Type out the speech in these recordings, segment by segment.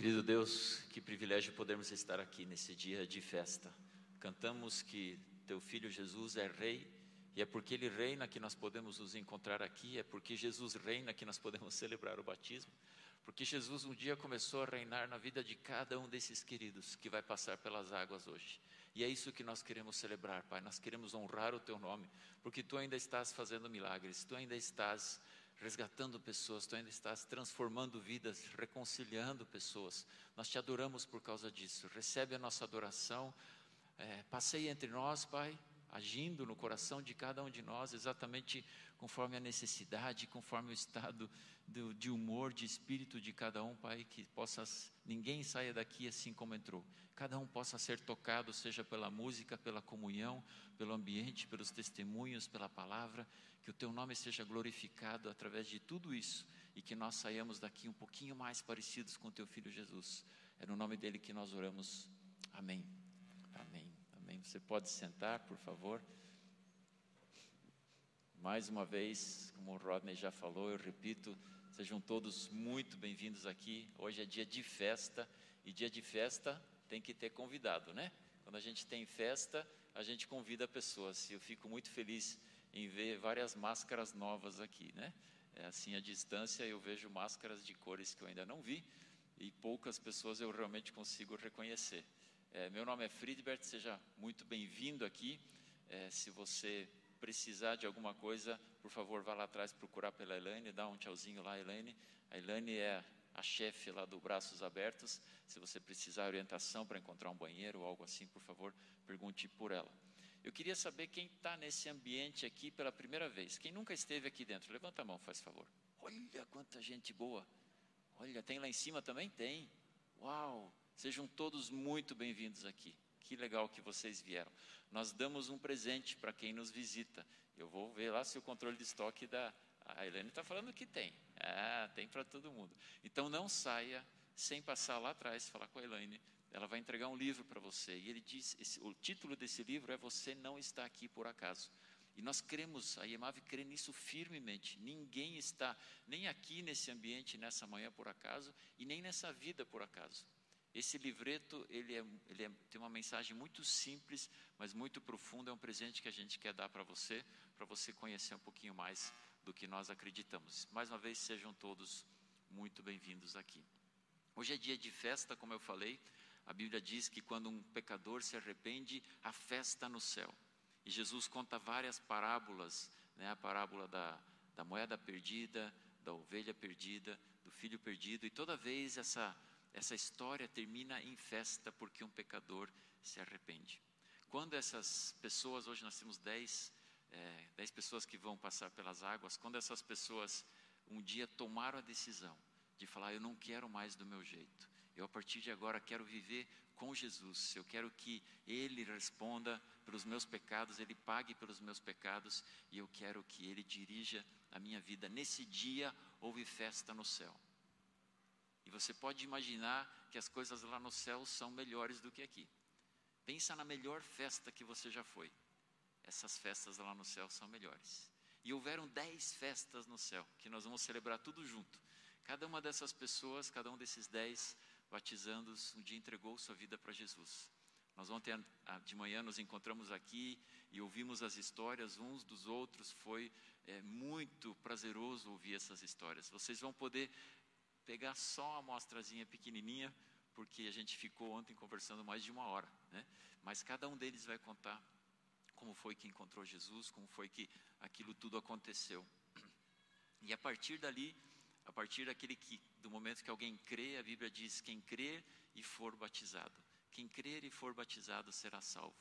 Querido Deus, que privilégio podermos estar aqui nesse dia de festa. Cantamos que teu filho Jesus é rei e é porque ele reina que nós podemos nos encontrar aqui, é porque Jesus reina que nós podemos celebrar o batismo. Porque Jesus um dia começou a reinar na vida de cada um desses queridos que vai passar pelas águas hoje. E é isso que nós queremos celebrar, Pai. Nós queremos honrar o Teu nome, porque Tu ainda estás fazendo milagres, Tu ainda estás resgatando pessoas, Tu ainda estás transformando vidas, reconciliando pessoas. Nós te adoramos por causa disso. Recebe a nossa adoração. É, entre nós, Pai, agindo no coração de cada um de nós, exatamente conforme a necessidade, conforme o estado do, de humor, de espírito de cada um, Pai, que possa ninguém saia daqui assim como entrou. Cada um possa ser tocado, seja pela música, pela comunhão, pelo ambiente, pelos testemunhos, pela palavra, que o Teu nome seja glorificado através de tudo isso e que nós saiamos daqui um pouquinho mais parecidos com Teu Filho Jesus. É no nome dele que nós oramos. Amém. Amém. Você pode sentar, por favor. Mais uma vez, como o Rodney já falou, eu repito, sejam todos muito bem-vindos aqui. Hoje é dia de festa e dia de festa tem que ter convidado, né? Quando a gente tem festa, a gente convida pessoas. E eu fico muito feliz em ver várias máscaras novas aqui, né? É, assim, à distância eu vejo máscaras de cores que eu ainda não vi e poucas pessoas eu realmente consigo reconhecer. É, meu nome é Friedbert, seja muito bem-vindo aqui. É, se você precisar de alguma coisa, por favor, vá lá atrás procurar pela Elaine, dá um tchauzinho lá, Elaine. A Elaine é a chefe lá do Braços Abertos. Se você precisar orientação para encontrar um banheiro ou algo assim, por favor, pergunte por ela. Eu queria saber quem está nesse ambiente aqui pela primeira vez. Quem nunca esteve aqui dentro? Levanta a mão, faz favor. Olha quanta gente boa. Olha, tem lá em cima também? Tem. Uau! Sejam todos muito bem-vindos aqui. Que legal que vocês vieram. Nós damos um presente para quem nos visita. Eu vou ver lá se o controle de estoque da. A Helene está falando que tem. Ah, tem para todo mundo. Então não saia sem passar lá atrás, falar com a Elaine. Ela vai entregar um livro para você. E ele diz: esse, o título desse livro é Você Não Está Aqui por Acaso. E nós cremos, a IEMAV crê nisso firmemente. Ninguém está nem aqui nesse ambiente, nessa manhã por acaso, e nem nessa vida por acaso. Esse livreto, ele, é, ele é, tem uma mensagem muito simples, mas muito profunda. É um presente que a gente quer dar para você, para você conhecer um pouquinho mais do que nós acreditamos. Mais uma vez, sejam todos muito bem-vindos aqui. Hoje é dia de festa, como eu falei. A Bíblia diz que quando um pecador se arrepende, a festa no céu. E Jesus conta várias parábolas, né? a parábola da, da moeda perdida, da ovelha perdida, do filho perdido, e toda vez essa essa história termina em festa porque um pecador se arrepende. Quando essas pessoas, hoje nós temos dez, é, dez pessoas que vão passar pelas águas, quando essas pessoas um dia tomaram a decisão de falar: Eu não quero mais do meu jeito, eu a partir de agora quero viver com Jesus, eu quero que Ele responda pelos meus pecados, Ele pague pelos meus pecados e eu quero que Ele dirija a minha vida. Nesse dia houve festa no céu. Você pode imaginar que as coisas lá no céu são melhores do que aqui. Pensa na melhor festa que você já foi. Essas festas lá no céu são melhores. E houveram dez festas no céu, que nós vamos celebrar tudo junto. Cada uma dessas pessoas, cada um desses dez batizandos, um dia entregou sua vida para Jesus. Nós ontem de manhã nos encontramos aqui e ouvimos as histórias uns dos outros. Foi é, muito prazeroso ouvir essas histórias. Vocês vão poder pegar só uma amostrazinha pequenininha, porque a gente ficou ontem conversando mais de uma hora, né? Mas cada um deles vai contar como foi que encontrou Jesus, como foi que aquilo tudo aconteceu. E a partir dali, a partir daquele que, do momento que alguém crê, a Bíblia diz: quem crer e for batizado, quem crer e for batizado será salvo.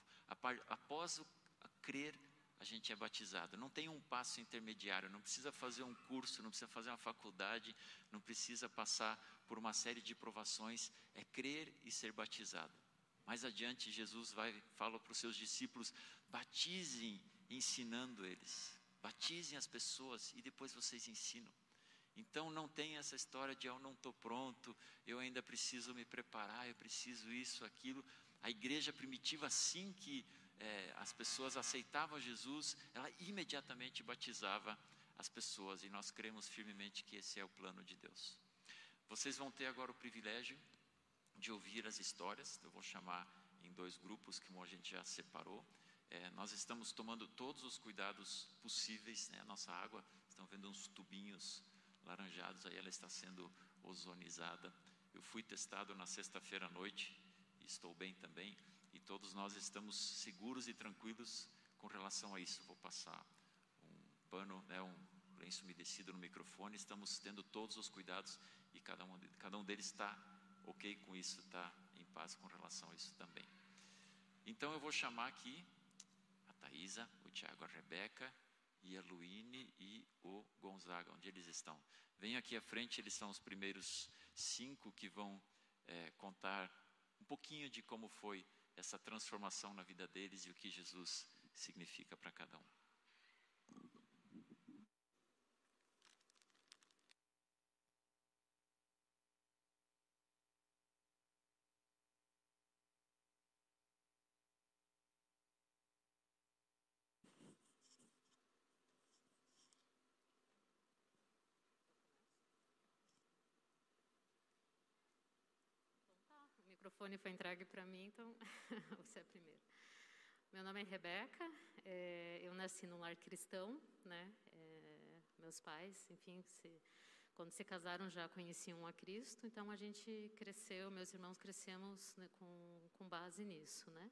Após o crer, a gente é batizado. Não tem um passo intermediário, não precisa fazer um curso, não precisa fazer uma faculdade, não precisa passar por uma série de provações, é crer e ser batizado. Mais adiante, Jesus vai fala para os seus discípulos: batizem, ensinando eles. Batizem as pessoas e depois vocês ensinam. Então não tem essa história de eu não estou pronto, eu ainda preciso me preparar, eu preciso isso, aquilo. A igreja primitiva, assim que é, as pessoas aceitavam Jesus, ela imediatamente batizava as pessoas e nós cremos firmemente que esse é o plano de Deus. Vocês vão ter agora o privilégio de ouvir as histórias. Eu vou chamar em dois grupos que a gente já separou. É, nós estamos tomando todos os cuidados possíveis. Né? A nossa água, estão vendo uns tubinhos laranjados, aí ela está sendo ozonizada. Eu fui testado na sexta-feira à noite, estou bem também, todos nós estamos seguros e tranquilos com relação a isso. Vou passar um pano, né, um lenço umedecido no microfone. Estamos tendo todos os cuidados e cada um, cada um deles está ok com isso, está em paz com relação a isso também. Então eu vou chamar aqui a Thaisa, o Tiago, a Rebeca e a Luíne e o Gonzaga, onde eles estão. Vem aqui à frente, eles são os primeiros cinco que vão é, contar um pouquinho de como foi essa transformação na vida deles e o que Jesus significa para cada um. microfone foi entregue para mim, então você é primeiro. Meu nome é Rebeca, é, eu nasci num lar cristão, né? É, meus pais, enfim, se, quando se casaram já conheciam a Cristo, então a gente cresceu, meus irmãos crescemos né, com, com base nisso, né?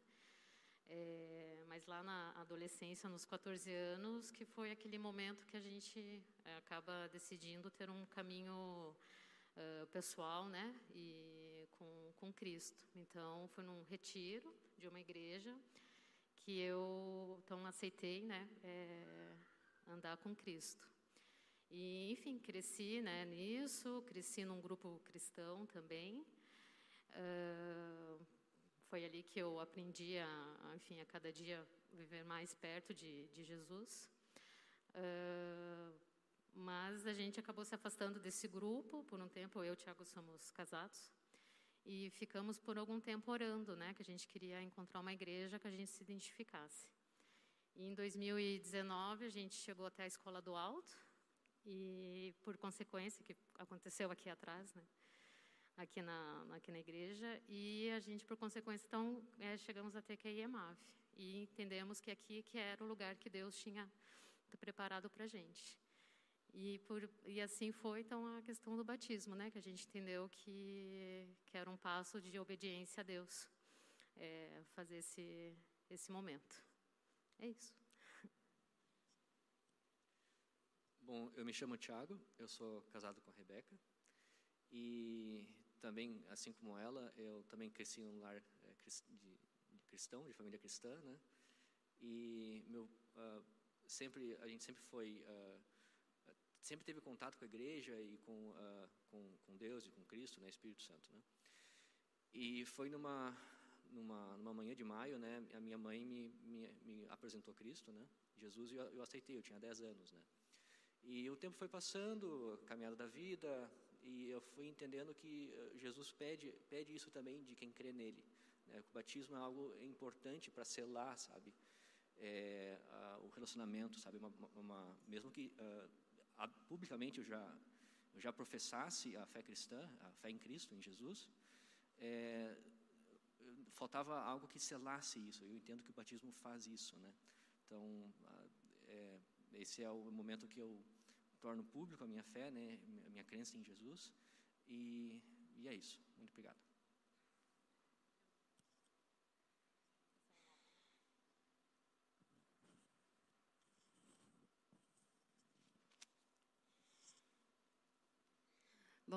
É, mas lá na adolescência, nos 14 anos, que foi aquele momento que a gente é, acaba decidindo ter um caminho uh, pessoal, né? E com, Cristo. Então, foi num retiro de uma igreja que eu então aceitei, né? É, andar com Cristo. E, enfim, cresci né, nisso, cresci num grupo cristão também. Uh, foi ali que eu aprendi a, enfim, a cada dia viver mais perto de, de Jesus. Uh, mas a gente acabou se afastando desse grupo por um tempo. Eu e o Tiago somos casados. E ficamos por algum tempo orando, né? Que a gente queria encontrar uma igreja que a gente se identificasse. E em 2019 a gente chegou até a Escola do Alto. E por consequência, que aconteceu aqui atrás, né? Aqui na, aqui na igreja. E a gente, por consequência, então, é, chegamos até que a IEMAV. E entendemos que aqui que era o lugar que Deus tinha preparado para a gente. E, por, e assim foi, então, a questão do batismo, né? Que a gente entendeu que, que era um passo de obediência a Deus, é, fazer esse, esse momento. É isso. Bom, eu me chamo Tiago, eu sou casado com a Rebeca. E também, assim como ela, eu também cresci em um lar é, de, de cristão, de família cristã, né? E meu, uh, sempre, a gente sempre foi... Uh, sempre teve contato com a igreja e com, uh, com, com, Deus e com Cristo, né, Espírito Santo, né? E foi numa numa, numa manhã de maio, né, a minha mãe me, me, me apresentou Cristo, né, Jesus, e eu, eu, aceitei, eu tinha 10 anos, né. E o tempo foi passando, caminhada da vida, e eu fui entendendo que eh, Jesus pede, pede isso também de quem crê nele. Né, o batismo é algo importante para selar, sabe, é, o relacionamento, sabe, uma, uma, mesmo que uh, publicamente eu já, eu já professasse a fé cristã, a fé em Cristo, em Jesus, é, faltava algo que selasse isso. Eu entendo que o batismo faz isso, né? Então, é, esse é o momento que eu torno público a minha fé, né? A minha crença em Jesus. E, e é isso. Muito obrigado.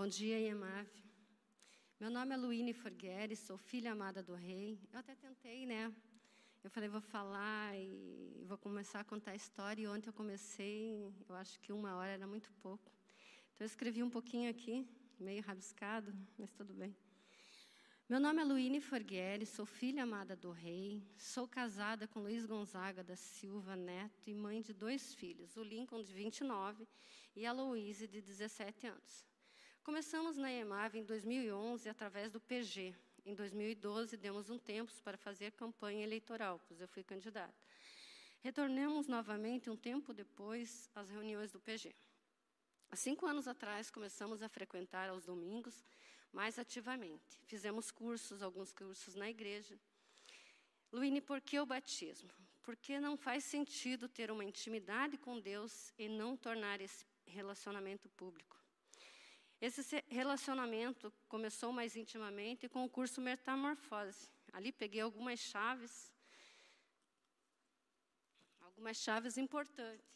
Bom dia, Iemave. Meu nome é Luíne Forgueri, sou filha amada do rei. Eu até tentei, né? Eu falei, vou falar e vou começar a contar a história. E ontem eu comecei, eu acho que uma hora era muito pouco. Então eu escrevi um pouquinho aqui, meio rabiscado, mas tudo bem. Meu nome é Luíne Forgueri, sou filha amada do rei, sou casada com Luiz Gonzaga da Silva Neto e mãe de dois filhos, o Lincoln, de 29, e a Louise, de 17 anos. Começamos na EMAV em 2011 através do PG. Em 2012, demos um tempo para fazer campanha eleitoral, pois eu fui candidata. Retornamos novamente um tempo depois às reuniões do PG. Há cinco anos atrás, começamos a frequentar aos domingos, mais ativamente. Fizemos cursos, alguns cursos na igreja. Luíne, por que o batismo? Porque não faz sentido ter uma intimidade com Deus e não tornar esse relacionamento público. Esse relacionamento começou mais intimamente com o curso Metamorfose. Ali peguei algumas chaves, algumas chaves importantes.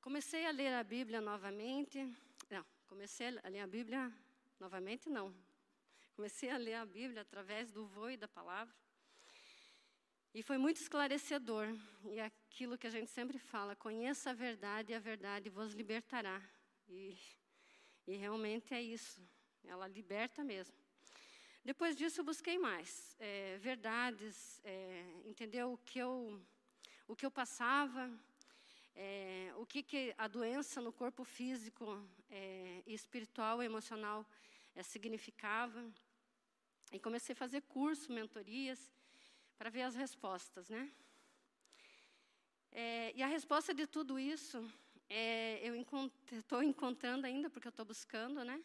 Comecei a ler a Bíblia novamente. Não, comecei a ler a Bíblia novamente, não. Comecei a ler a Bíblia através do voo e da palavra. E foi muito esclarecedor. E é aquilo que a gente sempre fala: conheça a verdade e a verdade vos libertará. E, e realmente é isso. Ela liberta mesmo. Depois disso, eu busquei mais é, verdades, é, o que eu, o que eu passava, é, o que, que a doença no corpo físico, é, espiritual e emocional é, significava. E comecei a fazer curso, mentorias, para ver as respostas, né? É, e a resposta de tudo isso, é, eu estou encontrando ainda, porque eu estou buscando, né?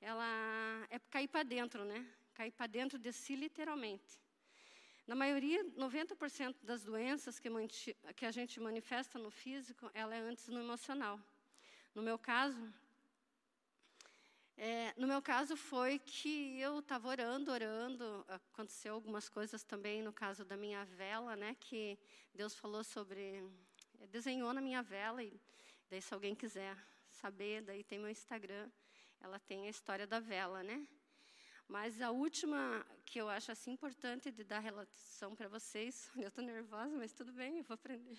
Ela é cair para dentro, né? Cair para dentro de si, literalmente. Na maioria, 90% das doenças que, que a gente manifesta no físico, ela é antes no emocional. No meu caso, é, no meu caso foi que eu estava orando, orando, aconteceu algumas coisas também no caso da minha vela, né, que Deus falou sobre, desenhou na minha vela e daí se alguém quiser saber, daí tem meu Instagram, ela tem a história da vela, né? Mas a última que eu acho assim importante de dar relação para vocês, eu estou nervosa, mas tudo bem, eu vou aprender.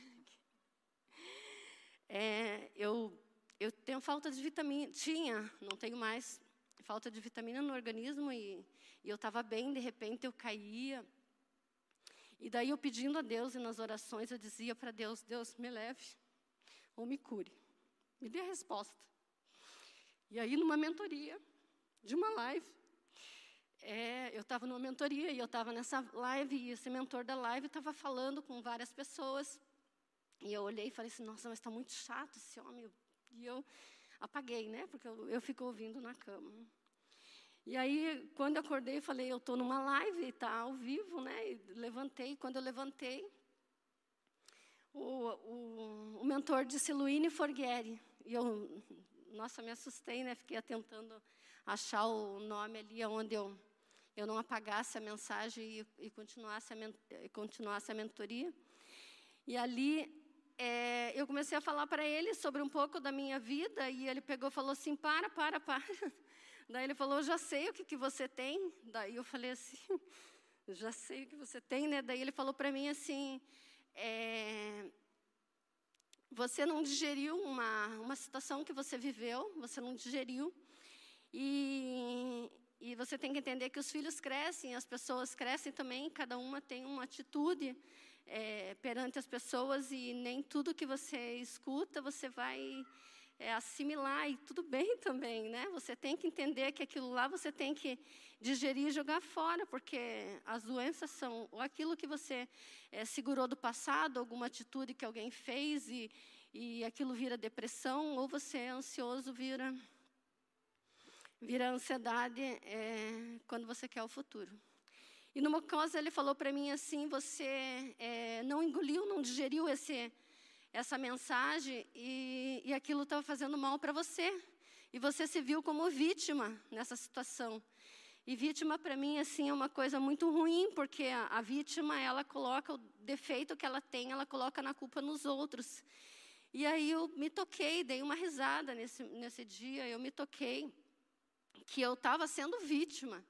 É, eu eu tenho falta de vitamina, tinha, não tenho mais, falta de vitamina no organismo e, e eu estava bem, de repente eu caía. E daí eu pedindo a Deus e nas orações eu dizia para Deus: Deus, me leve ou me cure. Me dê a resposta. E aí, numa mentoria, de uma live, é, eu estava numa mentoria e eu estava nessa live e esse mentor da live estava falando com várias pessoas. E eu olhei e falei assim, nossa, mas está muito chato esse homem. E eu apaguei, né? Porque eu, eu fico ouvindo na cama. E aí, quando eu acordei, eu falei, eu estou numa live, está ao vivo, né? E levantei. Quando eu levantei, o, o, o mentor disse Luíne Forghieri. E eu, nossa, me assustei, né? Fiquei tentando achar o nome ali onde eu eu não apagasse a mensagem e, e continuasse, a, continuasse a mentoria. E ali é, eu comecei a falar para ele sobre um pouco da minha vida e ele pegou e falou assim: para, para, para. Daí ele falou: já sei o que, que você tem. Daí eu falei assim: já sei o que você tem, né? Daí ele falou para mim assim: é, você não digeriu uma, uma situação que você viveu, você não digeriu. E, e você tem que entender que os filhos crescem, as pessoas crescem também, cada uma tem uma atitude é, perante as pessoas e nem tudo que você escuta você vai é, assimilar e tudo bem também, né? Você tem que entender que aquilo lá você tem que digerir e jogar fora, porque as doenças são ou aquilo que você é, segurou do passado, alguma atitude que alguém fez e, e aquilo vira depressão, ou você é ansioso vira vira ansiedade é, quando você quer o futuro. E numa coisa ele falou para mim assim: você é, não engoliu, não digeriu esse, essa mensagem e, e aquilo estava fazendo mal para você. E você se viu como vítima nessa situação. E vítima para mim assim é uma coisa muito ruim, porque a, a, vítima ela coloca o defeito que ela tem, ela coloca na culpa nos outros. E aí eu me toquei, dei uma risada nesse nesse dia, eu me toquei que eu estava sendo vítima.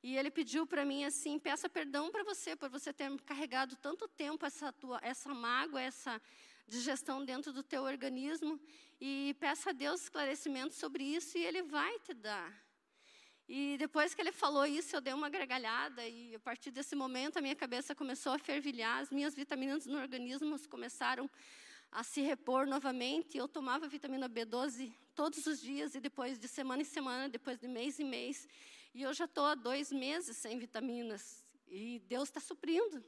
E ele pediu para mim assim: peça perdão para você por você ter carregado tanto tempo essa tua, essa mágoa, essa digestão dentro do teu organismo e peça a Deus esclarecimento sobre isso e Ele vai te dar. E depois que ele falou isso, eu dei uma gargalhada e a partir desse momento a minha cabeça começou a fervilhar, as minhas vitaminas no organismo começaram a se repor novamente. Eu tomava vitamina B12 todos os dias e depois de semana em semana, depois de mês em mês. E eu já estou há dois meses sem vitaminas e Deus está suprindo.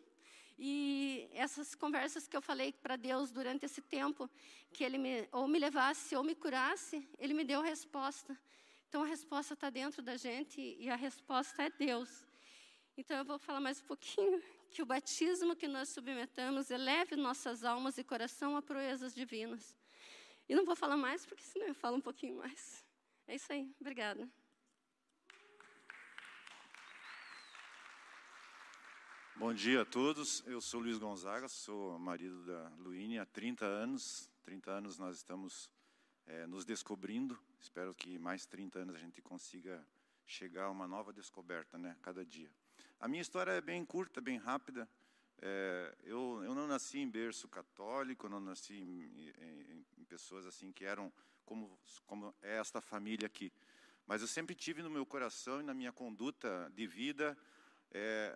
E essas conversas que eu falei para Deus durante esse tempo, que Ele me, ou me levasse ou me curasse, Ele me deu a resposta. Então a resposta está dentro da gente e a resposta é Deus. Então eu vou falar mais um pouquinho que o batismo que nós submetamos eleve nossas almas e coração a proezas divinas. E não vou falar mais, porque senão eu falo um pouquinho mais. É isso aí. Obrigada. Bom dia a todos. Eu sou Luiz Gonzaga, sou marido da Luíne há 30 anos. 30 anos nós estamos é, nos descobrindo. Espero que mais 30 anos a gente consiga chegar a uma nova descoberta, né, cada dia. A minha história é bem curta, bem rápida. É, eu, eu não nasci em berço católico, não nasci em, em, em pessoas assim que eram como, como é esta família aqui. Mas eu sempre tive no meu coração e na minha conduta de vida é,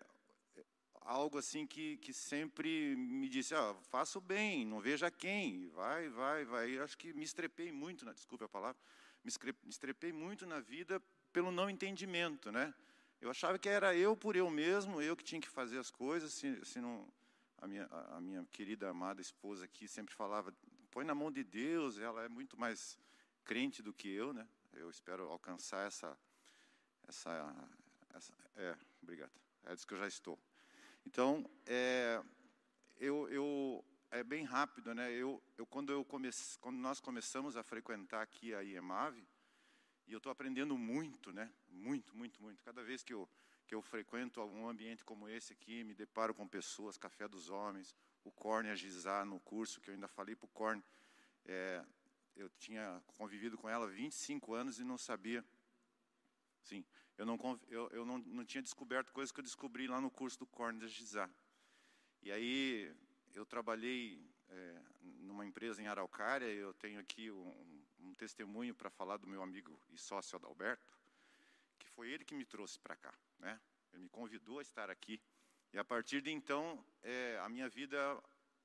algo assim que, que sempre me disse, ah, faça o bem, não veja quem, vai, vai, vai. Eu acho que me estrepei muito, na, desculpe a palavra, me estrepei muito na vida pelo não entendimento, né? Eu achava que era eu por eu mesmo, eu que tinha que fazer as coisas, se, se não, a minha, a minha querida amada esposa aqui sempre falava, põe na mão de Deus, ela é muito mais crente do que eu, né? Eu espero alcançar essa, essa, essa é, obrigado, é disso que eu já estou. Então, é, eu, eu, é bem rápido, né? Eu, eu quando eu comece, quando nós começamos a frequentar aqui a IEMAV, e eu estou aprendendo muito, né? Muito, muito, muito. Cada vez que eu que eu frequento algum ambiente como esse aqui, me deparo com pessoas, Café dos Homens, o Corne a Gizar no curso, que eu ainda falei para o Corne, é, eu tinha convivido com ela 25 anos e não sabia. Sim, eu não, eu, eu não, não tinha descoberto coisas que eu descobri lá no curso do Corne de Gizar. E aí eu trabalhei é, numa empresa em Araucária, eu tenho aqui um, um testemunho para falar do meu amigo e sócio Adalberto, que foi ele que me trouxe para cá, né? Ele me convidou a estar aqui e a partir de então é, a minha vida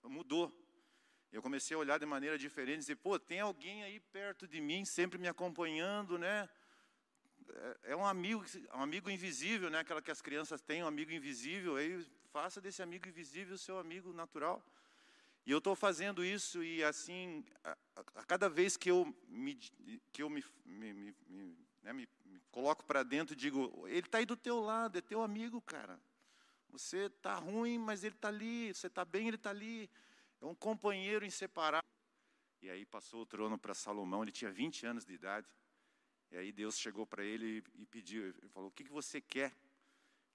mudou. Eu comecei a olhar de maneira diferente, dizer, pô, tem alguém aí perto de mim, sempre me acompanhando, né? É, é um amigo, um amigo invisível, né? Aquela que as crianças têm, um amigo invisível. Aí faça desse amigo invisível seu amigo natural. E eu estou fazendo isso e assim, a, a, cada vez que eu me, que eu me, me, me, né, me coloco para dentro, digo, ele está aí do teu lado, é teu amigo, cara. Você está ruim, mas ele está ali. Você está bem, ele está ali. É um companheiro inseparável. E aí passou o trono para Salomão, ele tinha 20 anos de idade. E aí Deus chegou para ele e pediu, ele falou, o que, que você quer?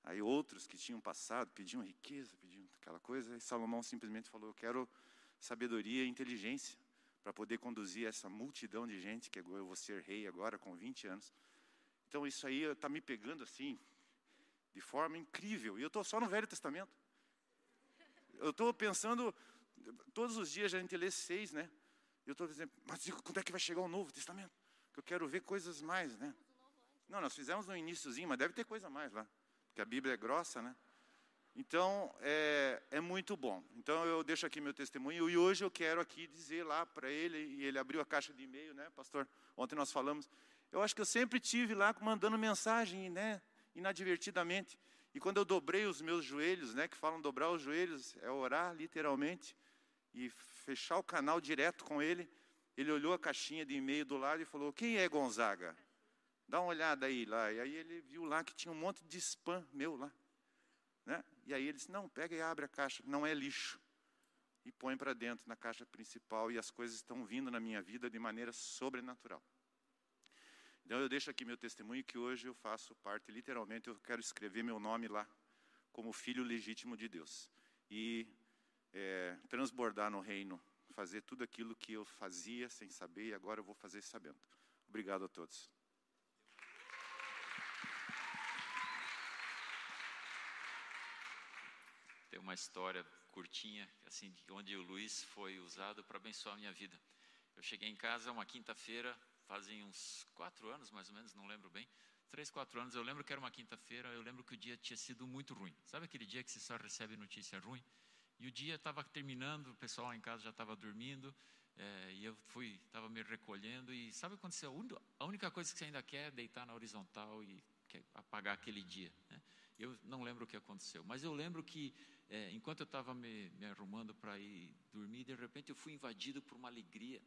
Aí outros que tinham passado pediam riqueza, pediam aquela coisa, e Salomão simplesmente falou: Eu quero sabedoria e inteligência para poder conduzir essa multidão de gente, que eu vou ser rei agora com 20 anos. Então isso aí está me pegando assim, de forma incrível. E eu estou só no Velho Testamento. Eu estou pensando, todos os dias a gente lê seis, né? Eu estou dizendo, mas quando é que vai chegar o Novo Testamento? Que eu quero ver coisas mais, né? Não, nós fizemos no iníciozinho, mas deve ter coisa mais lá porque a Bíblia é grossa, né? Então, é, é muito bom. Então, eu deixo aqui meu testemunho e hoje eu quero aqui dizer lá para ele, e ele abriu a caixa de e-mail, né, pastor? Ontem nós falamos. Eu acho que eu sempre tive lá mandando mensagem, né, inadvertidamente. E quando eu dobrei os meus joelhos, né, que falam dobrar os joelhos, é orar literalmente, e fechar o canal direto com ele, ele olhou a caixinha de e-mail do lado e falou: Quem é Gonzaga? Dá uma olhada aí lá. E aí ele viu lá que tinha um monte de spam meu lá. Né? E aí ele disse: Não, pega e abre a caixa, não é lixo. E põe para dentro na caixa principal. E as coisas estão vindo na minha vida de maneira sobrenatural. Então eu deixo aqui meu testemunho que hoje eu faço parte, literalmente, eu quero escrever meu nome lá como filho legítimo de Deus. E é, transbordar no reino, fazer tudo aquilo que eu fazia sem saber e agora eu vou fazer sabendo. Obrigado a todos. Tem uma história curtinha, assim, onde o Luiz foi usado para abençoar a minha vida. Eu cheguei em casa uma quinta-feira, fazem uns quatro anos, mais ou menos, não lembro bem, três, quatro anos. Eu lembro que era uma quinta-feira. Eu lembro que o dia tinha sido muito ruim. Sabe aquele dia que você só recebe notícia ruim? E o dia estava terminando, o pessoal em casa já estava dormindo, é, e eu fui, estava me recolhendo. E sabe quando você a única coisa que você ainda quer é deitar na horizontal e apagar aquele dia? Né? Eu não lembro o que aconteceu, mas eu lembro que é, enquanto eu estava me, me, arrumando para ir dormir, de repente eu fui invadido por uma alegria,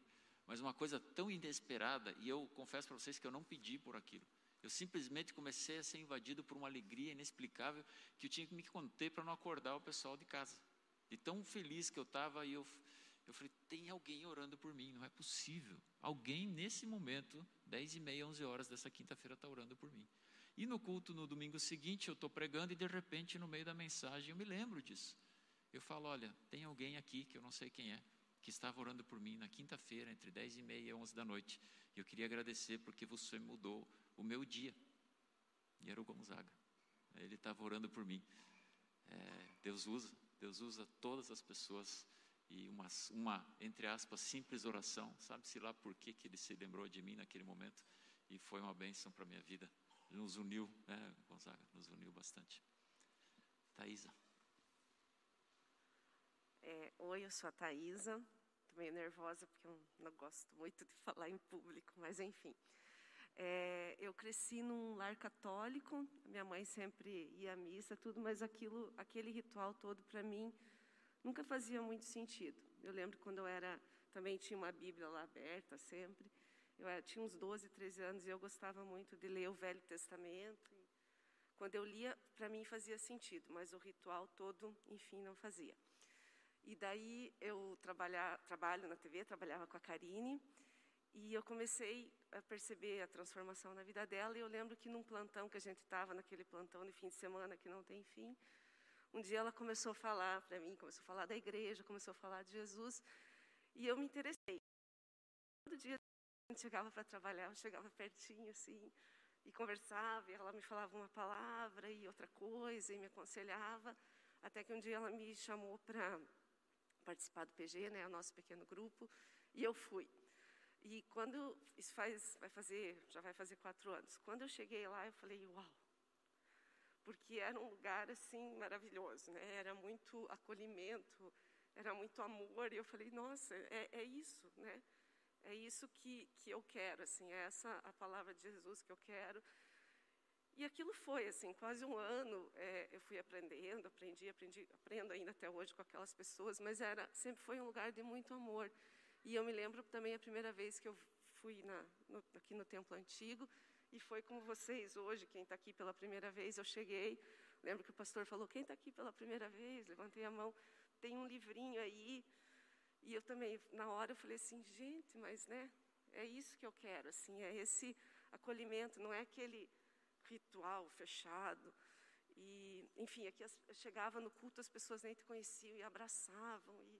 mas uma coisa tão inesperada, e eu confesso para vocês que eu não pedi por aquilo. Eu simplesmente comecei a ser invadido por uma alegria inexplicável que eu tinha que me conter para não acordar o pessoal de casa. E tão feliz que eu estava, e eu, eu falei: tem alguém orando por mim, não é possível. Alguém nesse momento, 10 e meia, 11 horas dessa quinta-feira, está orando por mim. E no culto, no domingo seguinte, eu estou pregando e de repente, no meio da mensagem, eu me lembro disso. Eu falo: olha, tem alguém aqui que eu não sei quem é, que estava orando por mim na quinta-feira, entre 10 e meia e 11 da noite. E eu queria agradecer porque você mudou o meu dia. E era o Gonzaga. Ele estava orando por mim. É, Deus usa, Deus usa todas as pessoas e uma, uma, entre aspas, simples oração, sabe-se lá por que, que ele se lembrou de mim naquele momento e foi uma bênção para a minha vida. Nos uniu, né, Gonzaga, nos uniu bastante. Thaisa. É, oi, eu sou a Thaisa, estou meio nervosa porque eu não gosto muito de falar em público, mas enfim. É, eu cresci num lar católico, minha mãe sempre ia à missa, tudo, mas aquilo, aquele ritual todo para mim nunca fazia muito sentido. Eu lembro quando eu era, também tinha uma Bíblia lá aberta sempre. Eu era, tinha uns 12, 13 anos e eu gostava muito de ler o Velho Testamento. quando eu lia, para mim fazia sentido, mas o ritual todo, enfim, não fazia. E daí eu trabalho na TV, trabalhava com a Karine, e eu comecei a perceber a transformação na vida dela. E eu lembro que num plantão que a gente estava, naquele plantão de fim de semana que não tem fim, um dia ela começou a falar para mim, começou a falar da igreja, começou a falar de Jesus, e eu me interessei. Todo dia gente chegava para trabalhar, eu chegava pertinho assim, e conversava, e ela me falava uma palavra e outra coisa, e me aconselhava, até que um dia ela me chamou para participar do PG, né, o nosso pequeno grupo, e eu fui. E quando isso faz, vai fazer, já vai fazer quatro anos. Quando eu cheguei lá, eu falei, uau, porque era um lugar assim maravilhoso, né? Era muito acolhimento, era muito amor. E eu falei, nossa, é, é isso, né? É isso que que eu quero, assim, é essa a palavra de Jesus que eu quero. E aquilo foi assim, quase um ano. É, eu fui aprendendo, aprendi, aprendi, aprendo ainda até hoje com aquelas pessoas, mas era sempre foi um lugar de muito amor. E eu me lembro também a primeira vez que eu fui na, no, aqui no Templo Antigo, e foi com vocês hoje, quem está aqui pela primeira vez, eu cheguei, lembro que o pastor falou, quem está aqui pela primeira vez? Levantei a mão, tem um livrinho aí, e eu também, na hora, eu falei assim, gente, mas né, é isso que eu quero, assim, é esse acolhimento, não é aquele ritual fechado, e, enfim, aqui eu chegava no culto, as pessoas nem te conheciam e abraçavam, e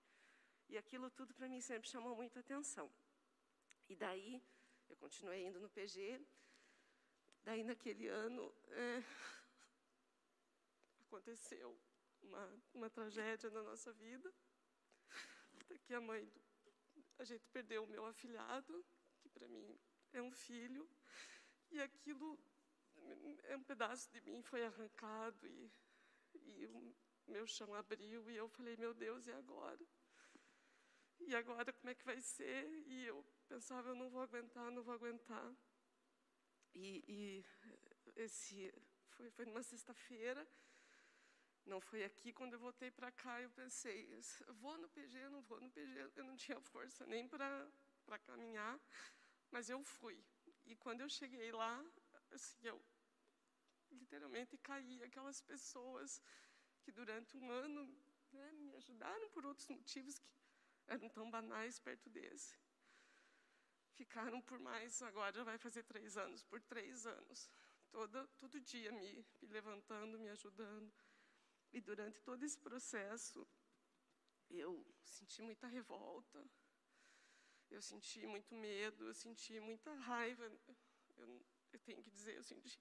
e aquilo tudo para mim sempre chamou muita atenção. E daí, eu continuei indo no PG. Daí, naquele ano, é, aconteceu uma, uma tragédia na nossa vida. Que a mãe, do, a gente perdeu o meu afilhado, que para mim é um filho. E aquilo, é um pedaço de mim foi arrancado e, e o meu chão abriu. E eu falei, meu Deus, e agora? E agora como é que vai ser? E eu pensava, eu não vou aguentar, não vou aguentar. E, e esse foi, foi numa sexta-feira, não foi aqui. Quando eu voltei para cá, eu pensei, vou no PG, não vou no PG. Eu não tinha força nem para caminhar, mas eu fui. E quando eu cheguei lá, assim, eu literalmente caí. Aquelas pessoas que durante um ano né, me ajudaram por outros motivos que eram tão banais perto desse. Ficaram por mais, agora já vai fazer três anos, por três anos, toda, todo dia me, me levantando, me ajudando. E durante todo esse processo, eu senti muita revolta, eu senti muito medo, eu senti muita raiva. Eu, eu tenho que dizer, eu senti,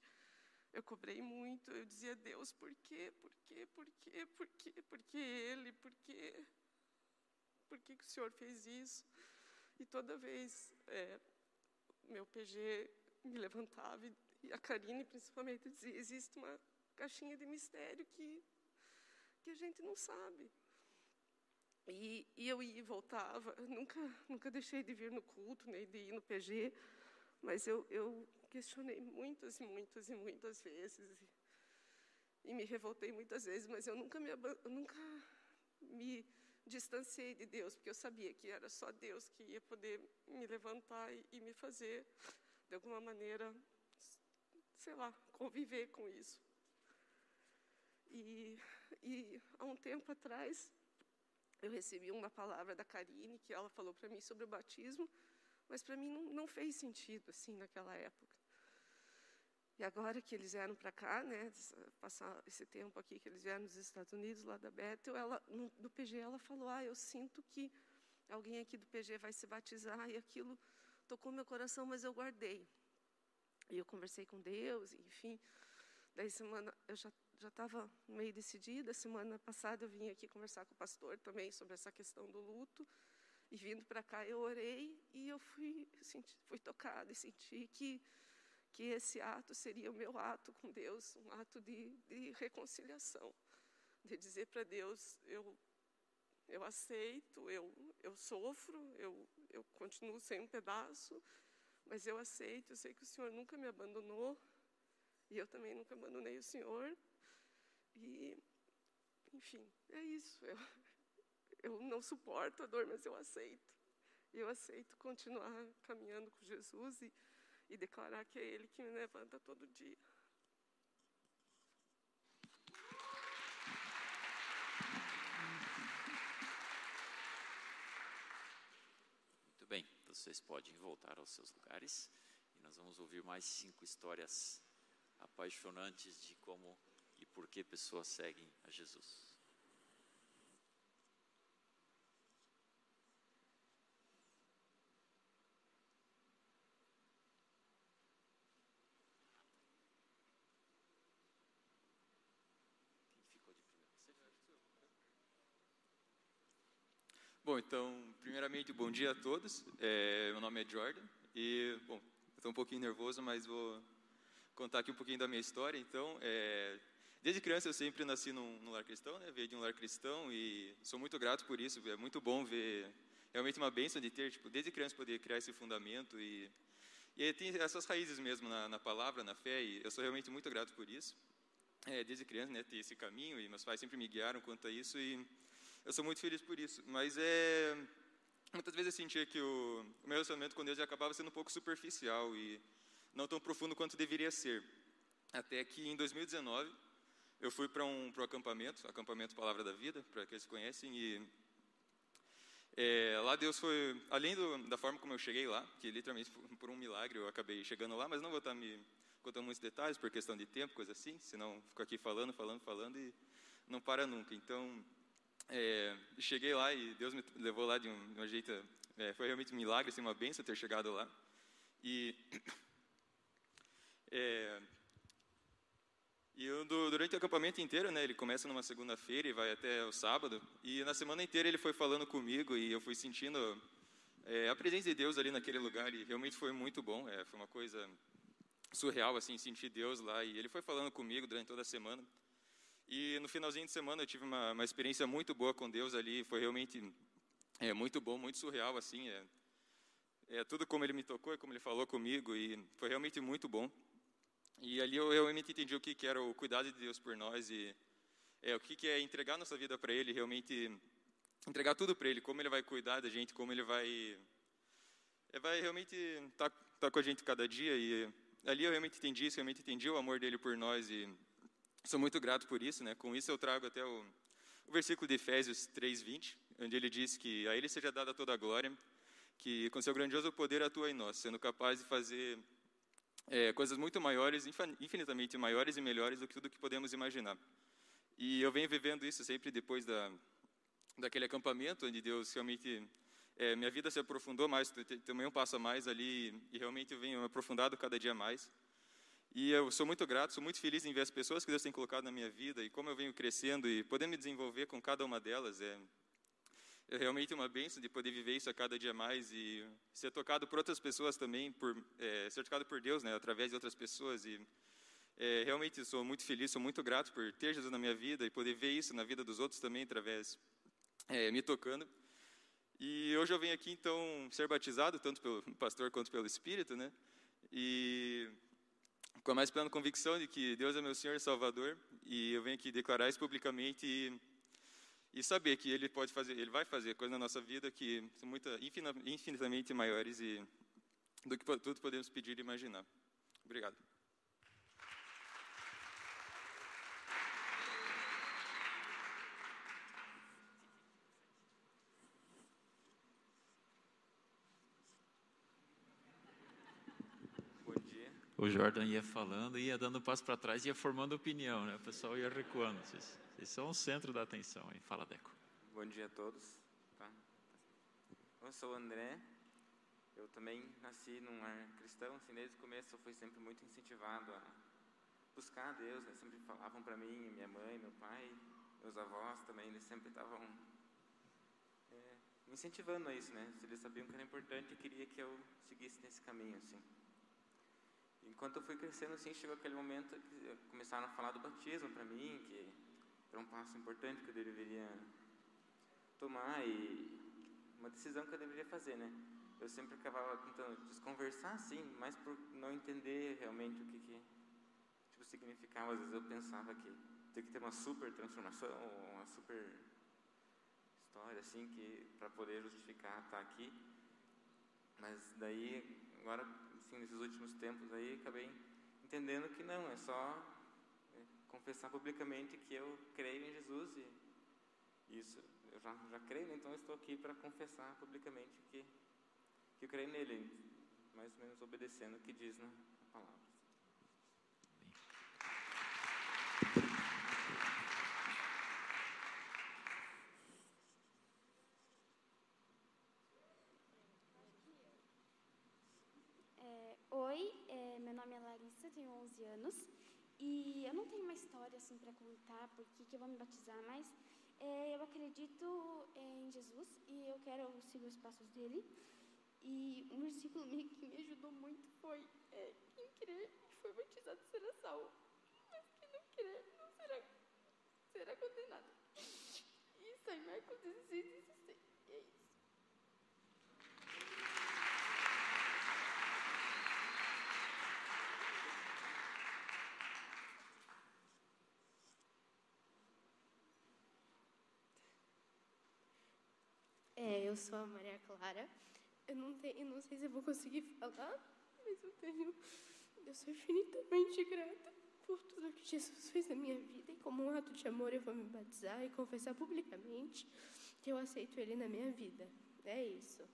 eu cobrei muito, eu dizia, Deus, por quê, por quê, por quê, por quê, por que Ele, por quê? Por que, que o senhor fez isso? E toda vez é, meu PG me levantava, e a Karine principalmente dizia, existe uma caixinha de mistério que, que a gente não sabe. E, e eu ia e voltava, nunca, nunca deixei de vir no culto, nem de ir no PG, mas eu, eu questionei muitas e muitas e muitas vezes, e, e me revoltei muitas vezes, mas eu nunca me, nunca me distanciei de Deus, porque eu sabia que era só Deus que ia poder me levantar e, me fazer, de alguma maneira, sei lá, conviver com isso. E, e há um tempo atrás, eu recebi uma palavra da Karine, que ela falou para mim sobre o batismo, mas para mim não, não, fez sentido assim naquela época. E agora que eles vieram para cá, né, passar esse tempo aqui que eles vieram dos Estados Unidos, lá da Bethel, ela, no, do PG, ela falou: Ah, eu sinto que alguém aqui do PG vai se batizar, e aquilo tocou meu coração, mas eu guardei. E eu conversei com Deus, enfim. Daí, semana, eu já já estava meio decidida. Semana passada eu vim aqui conversar com o pastor também sobre essa questão do luto. E vindo para cá eu orei e eu fui, senti, fui tocada e senti que que esse ato seria o meu ato com Deus, um ato de, de reconciliação, de dizer para Deus eu eu aceito, eu eu sofro, eu eu continuo sem um pedaço, mas eu aceito, eu sei que o Senhor nunca me abandonou e eu também nunca abandonei o Senhor. E, enfim, é isso. Eu, eu não suporto a dor, mas eu aceito. Eu aceito continuar caminhando com Jesus e, e declarar que é Ele que me levanta todo dia. Muito bem, vocês podem voltar aos seus lugares e nós vamos ouvir mais cinco histórias apaixonantes de como e por que pessoas seguem a Jesus. Bom, então, primeiramente, bom dia a todos. É, meu nome é Jordan e, bom, estou um pouquinho nervoso, mas vou contar aqui um pouquinho da minha história. Então, é, desde criança eu sempre nasci num, num, lar cristão, né? Veio de um lar cristão e sou muito grato por isso. É muito bom ver, realmente uma bênção de ter, tipo, desde criança poder criar esse fundamento e e tem essas raízes mesmo na, na, palavra, na fé. E eu sou realmente muito grato por isso. É, desde criança, né? Ter esse caminho e meus pais sempre me guiaram quanto a isso e eu sou muito feliz por isso. Mas é muitas vezes eu sentia que o, o meu relacionamento com Deus acabava sendo um pouco superficial e não tão profundo quanto deveria ser. Até que em 2019 eu fui para um, um acampamento, acampamento Palavra da Vida, para aqueles que conhecem, e é, lá Deus foi, além do, da forma como eu cheguei lá, que literalmente por um milagre eu acabei chegando lá, mas não vou estar me contando muitos detalhes por questão de tempo, coisa assim, senão fico aqui falando, falando, falando e não para nunca. Então, é, cheguei lá e Deus me levou lá de um, de um jeito, é, foi realmente um milagre, assim, uma benção ter chegado lá. E, é, e eu, durante o acampamento inteiro, né, ele começa numa segunda-feira e vai até o sábado, e na semana inteira ele foi falando comigo e eu fui sentindo é, a presença de Deus ali naquele lugar e realmente foi muito bom, é, foi uma coisa surreal, assim, sentir Deus lá, e ele foi falando comigo durante toda a semana. E no finalzinho de semana eu tive uma, uma experiência muito boa com Deus ali, foi realmente é, muito bom, muito surreal, assim, é, é tudo como ele me tocou, como ele falou comigo, e foi realmente muito bom. E ali eu realmente entendi o que, que era o cuidado de Deus por nós e é, o que, que é entregar nossa vida para Ele, realmente entregar tudo para Ele, como Ele vai cuidar da gente, como Ele vai, é, vai realmente estar tá, tá com a gente cada dia. E ali eu realmente entendi isso, realmente entendi o amor dele por nós e Sou muito grato por isso, né? Com isso eu trago até o, o versículo de Efésios 3:20, onde ele diz que a ele seja dada toda a glória, que com seu grandioso poder atua em nós, sendo capaz de fazer é, coisas muito maiores, infinitamente maiores e melhores do que tudo que podemos imaginar. E eu venho vivendo isso sempre depois da daquele acampamento, onde Deus realmente é, minha vida se aprofundou mais, também um passo a mais ali e realmente eu venho aprofundado cada dia mais. E eu sou muito grato, sou muito feliz em ver as pessoas que Deus tem colocado na minha vida e como eu venho crescendo e poder me desenvolver com cada uma delas. É, é realmente uma bênção de poder viver isso a cada dia mais e ser tocado por outras pessoas também, por, é, ser tocado por Deus, né, através de outras pessoas. E é, realmente sou muito feliz, sou muito grato por ter Jesus na minha vida e poder ver isso na vida dos outros também, através, é, me tocando. E hoje eu venho aqui, então, ser batizado, tanto pelo pastor quanto pelo Espírito, né? E com a mais plena convicção de que Deus é meu Senhor e Salvador, e eu venho aqui declarar isso publicamente. E, e saber que Ele pode fazer, Ele vai fazer coisas na nossa vida que são muita, infinitamente maiores e do que tudo podemos pedir e imaginar. Obrigado. O Jordan ia falando, ia dando um passo para trás, ia formando opinião, né? O pessoal ia recuando. Vocês, vocês são o centro da atenção, hein? Fala, Deco. Bom dia a todos. Tá? Eu sou o André. Eu também nasci num lar cristão. Assim, desde o começo eu fui sempre muito incentivado a buscar a Deus. Né? Sempre falavam para mim, minha mãe, meu pai, meus avós também, eles sempre estavam é, me incentivando a isso, né? Eles sabiam que era importante e queria que eu seguisse nesse caminho, assim. Enquanto eu fui crescendo, assim, chegou aquele momento que começaram a falar do batismo para mim, que era um passo importante que eu deveria tomar e uma decisão que eu deveria fazer, né? Eu sempre acabava tentando desconversar, sim, mas por não entender realmente o que, que tipo, significava. Às vezes eu pensava que tem que ter uma super transformação, uma super história, assim, que para poder justificar estar aqui. Mas daí, agora assim, nesses últimos tempos aí, acabei entendendo que não, é só é, confessar publicamente que eu creio em Jesus e isso, eu já, já creio, né? então eu estou aqui para confessar publicamente que, que eu creio nele, mais ou menos obedecendo o que diz na palavra. tenho 11 anos e eu não tenho uma história assim para contar por que eu vou me batizar, mas é, eu acredito em Jesus e eu quero seguir os passos dele. E um versículo que me ajudou muito foi: é, quem crer que foi batizado será salvo, mas quem não crer não será, será condenado. Isso aí, Marcos 16, 16. É eu sou a Maria Clara. Eu não, eu não sei se eu vou conseguir falar, mas eu tenho. Eu sou infinitamente grata por tudo que Jesus fez na minha vida e como um ato de amor eu vou me batizar e confessar publicamente que eu aceito Ele na minha vida. É isso.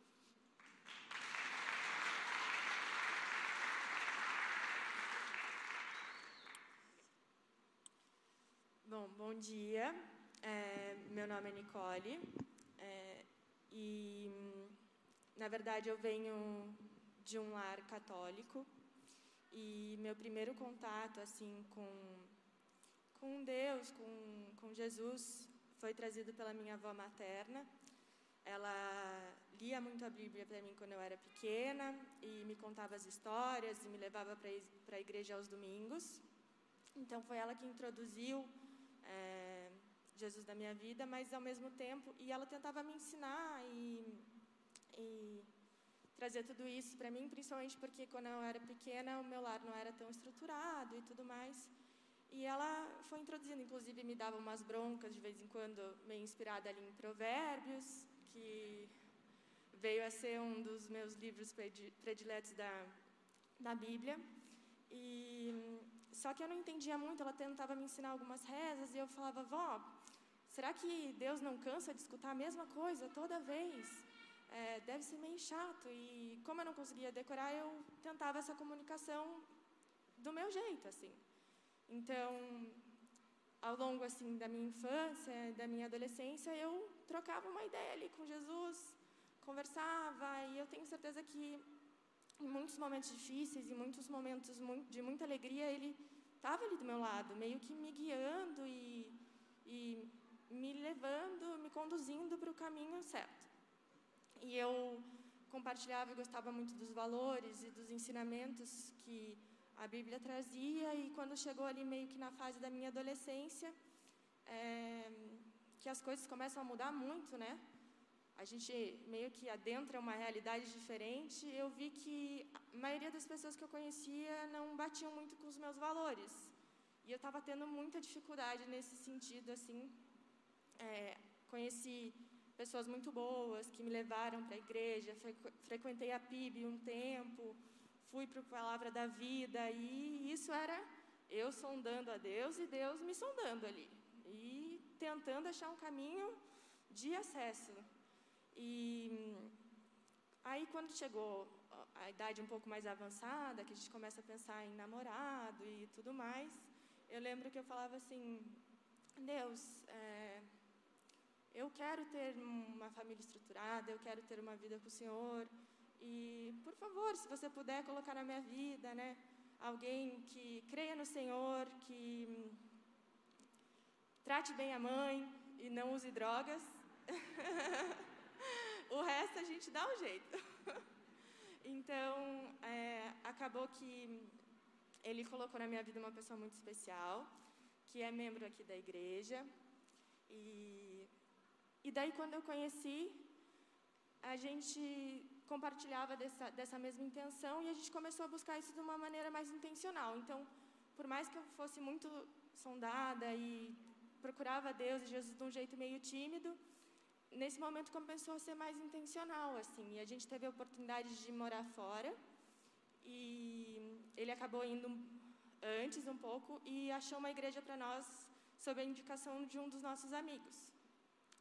Bom, bom dia. É, meu nome é Nicole. E, na verdade, eu venho de um lar católico e meu primeiro contato assim com com Deus, com, com Jesus, foi trazido pela minha avó materna. Ela lia muito a Bíblia para mim quando eu era pequena e me contava as histórias e me levava para a igreja aos domingos. Então foi ela que introduziu é, Jesus da minha vida, mas ao mesmo tempo, e ela tentava me ensinar e, e trazer tudo isso para mim, principalmente porque quando eu era pequena o meu lar não era tão estruturado e tudo mais. E ela foi introduzindo, inclusive me dava umas broncas de vez em quando, meio inspirada ali em Provérbios, que veio a ser um dos meus livros prediletos da, da Bíblia. E só que eu não entendia muito, ela tentava me ensinar algumas rezas e eu falava, vó, Será que Deus não cansa de escutar a mesma coisa toda vez? É, deve ser meio chato. E como eu não conseguia decorar, eu tentava essa comunicação do meu jeito, assim. Então, ao longo assim da minha infância, da minha adolescência, eu trocava uma ideia ali com Jesus, conversava, e eu tenho certeza que em muitos momentos difíceis, em muitos momentos de muita alegria, ele estava ali do meu lado, meio que me guiando e, e me levando, me conduzindo para o caminho certo. E eu compartilhava e gostava muito dos valores e dos ensinamentos que a Bíblia trazia, e quando chegou ali meio que na fase da minha adolescência, é, que as coisas começam a mudar muito, né? A gente meio que adentra uma realidade diferente. Eu vi que a maioria das pessoas que eu conhecia não batiam muito com os meus valores. E eu estava tendo muita dificuldade nesse sentido, assim, é, conheci pessoas muito boas que me levaram para a igreja, frequentei a PIB um tempo, fui para a Palavra da Vida, e isso era eu sondando a Deus e Deus me sondando ali, e tentando achar um caminho de acesso. E aí, quando chegou a idade um pouco mais avançada, que a gente começa a pensar em namorado e tudo mais, eu lembro que eu falava assim: Deus, é, eu quero ter uma família estruturada, eu quero ter uma vida com o Senhor, e, por favor, se você puder colocar na minha vida, né, alguém que creia no Senhor, que hum, trate bem a mãe e não use drogas. o resto a gente dá um jeito. então, é, acabou que ele colocou na minha vida uma pessoa muito especial, que é membro aqui da igreja. E, e daí, quando eu conheci, a gente compartilhava dessa, dessa mesma intenção e a gente começou a buscar isso de uma maneira mais intencional. Então, por mais que eu fosse muito sondada e procurava Deus e Jesus de um jeito meio tímido, nesse momento começou a ser mais intencional, assim. E a gente teve a oportunidade de morar fora e ele acabou indo antes um pouco e achou uma igreja para nós sob a indicação de um dos nossos amigos.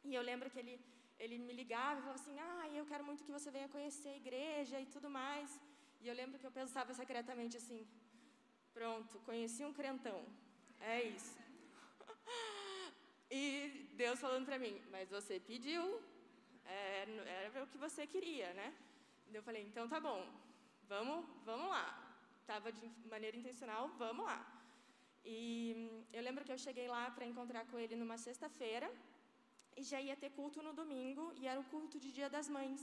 E eu lembro que ele ele me ligava e falava assim: Ah, eu quero muito que você venha conhecer a igreja e tudo mais. E eu lembro que eu pensava secretamente assim: Pronto, conheci um crentão. É isso. e Deus falando para mim: Mas você pediu, é, era o que você queria, né? Eu falei: Então tá bom, vamos, vamos lá. Estava de maneira intencional, vamos lá. E eu lembro que eu cheguei lá para encontrar com ele numa sexta-feira e já ia ter culto no domingo, e era o culto de Dia das Mães.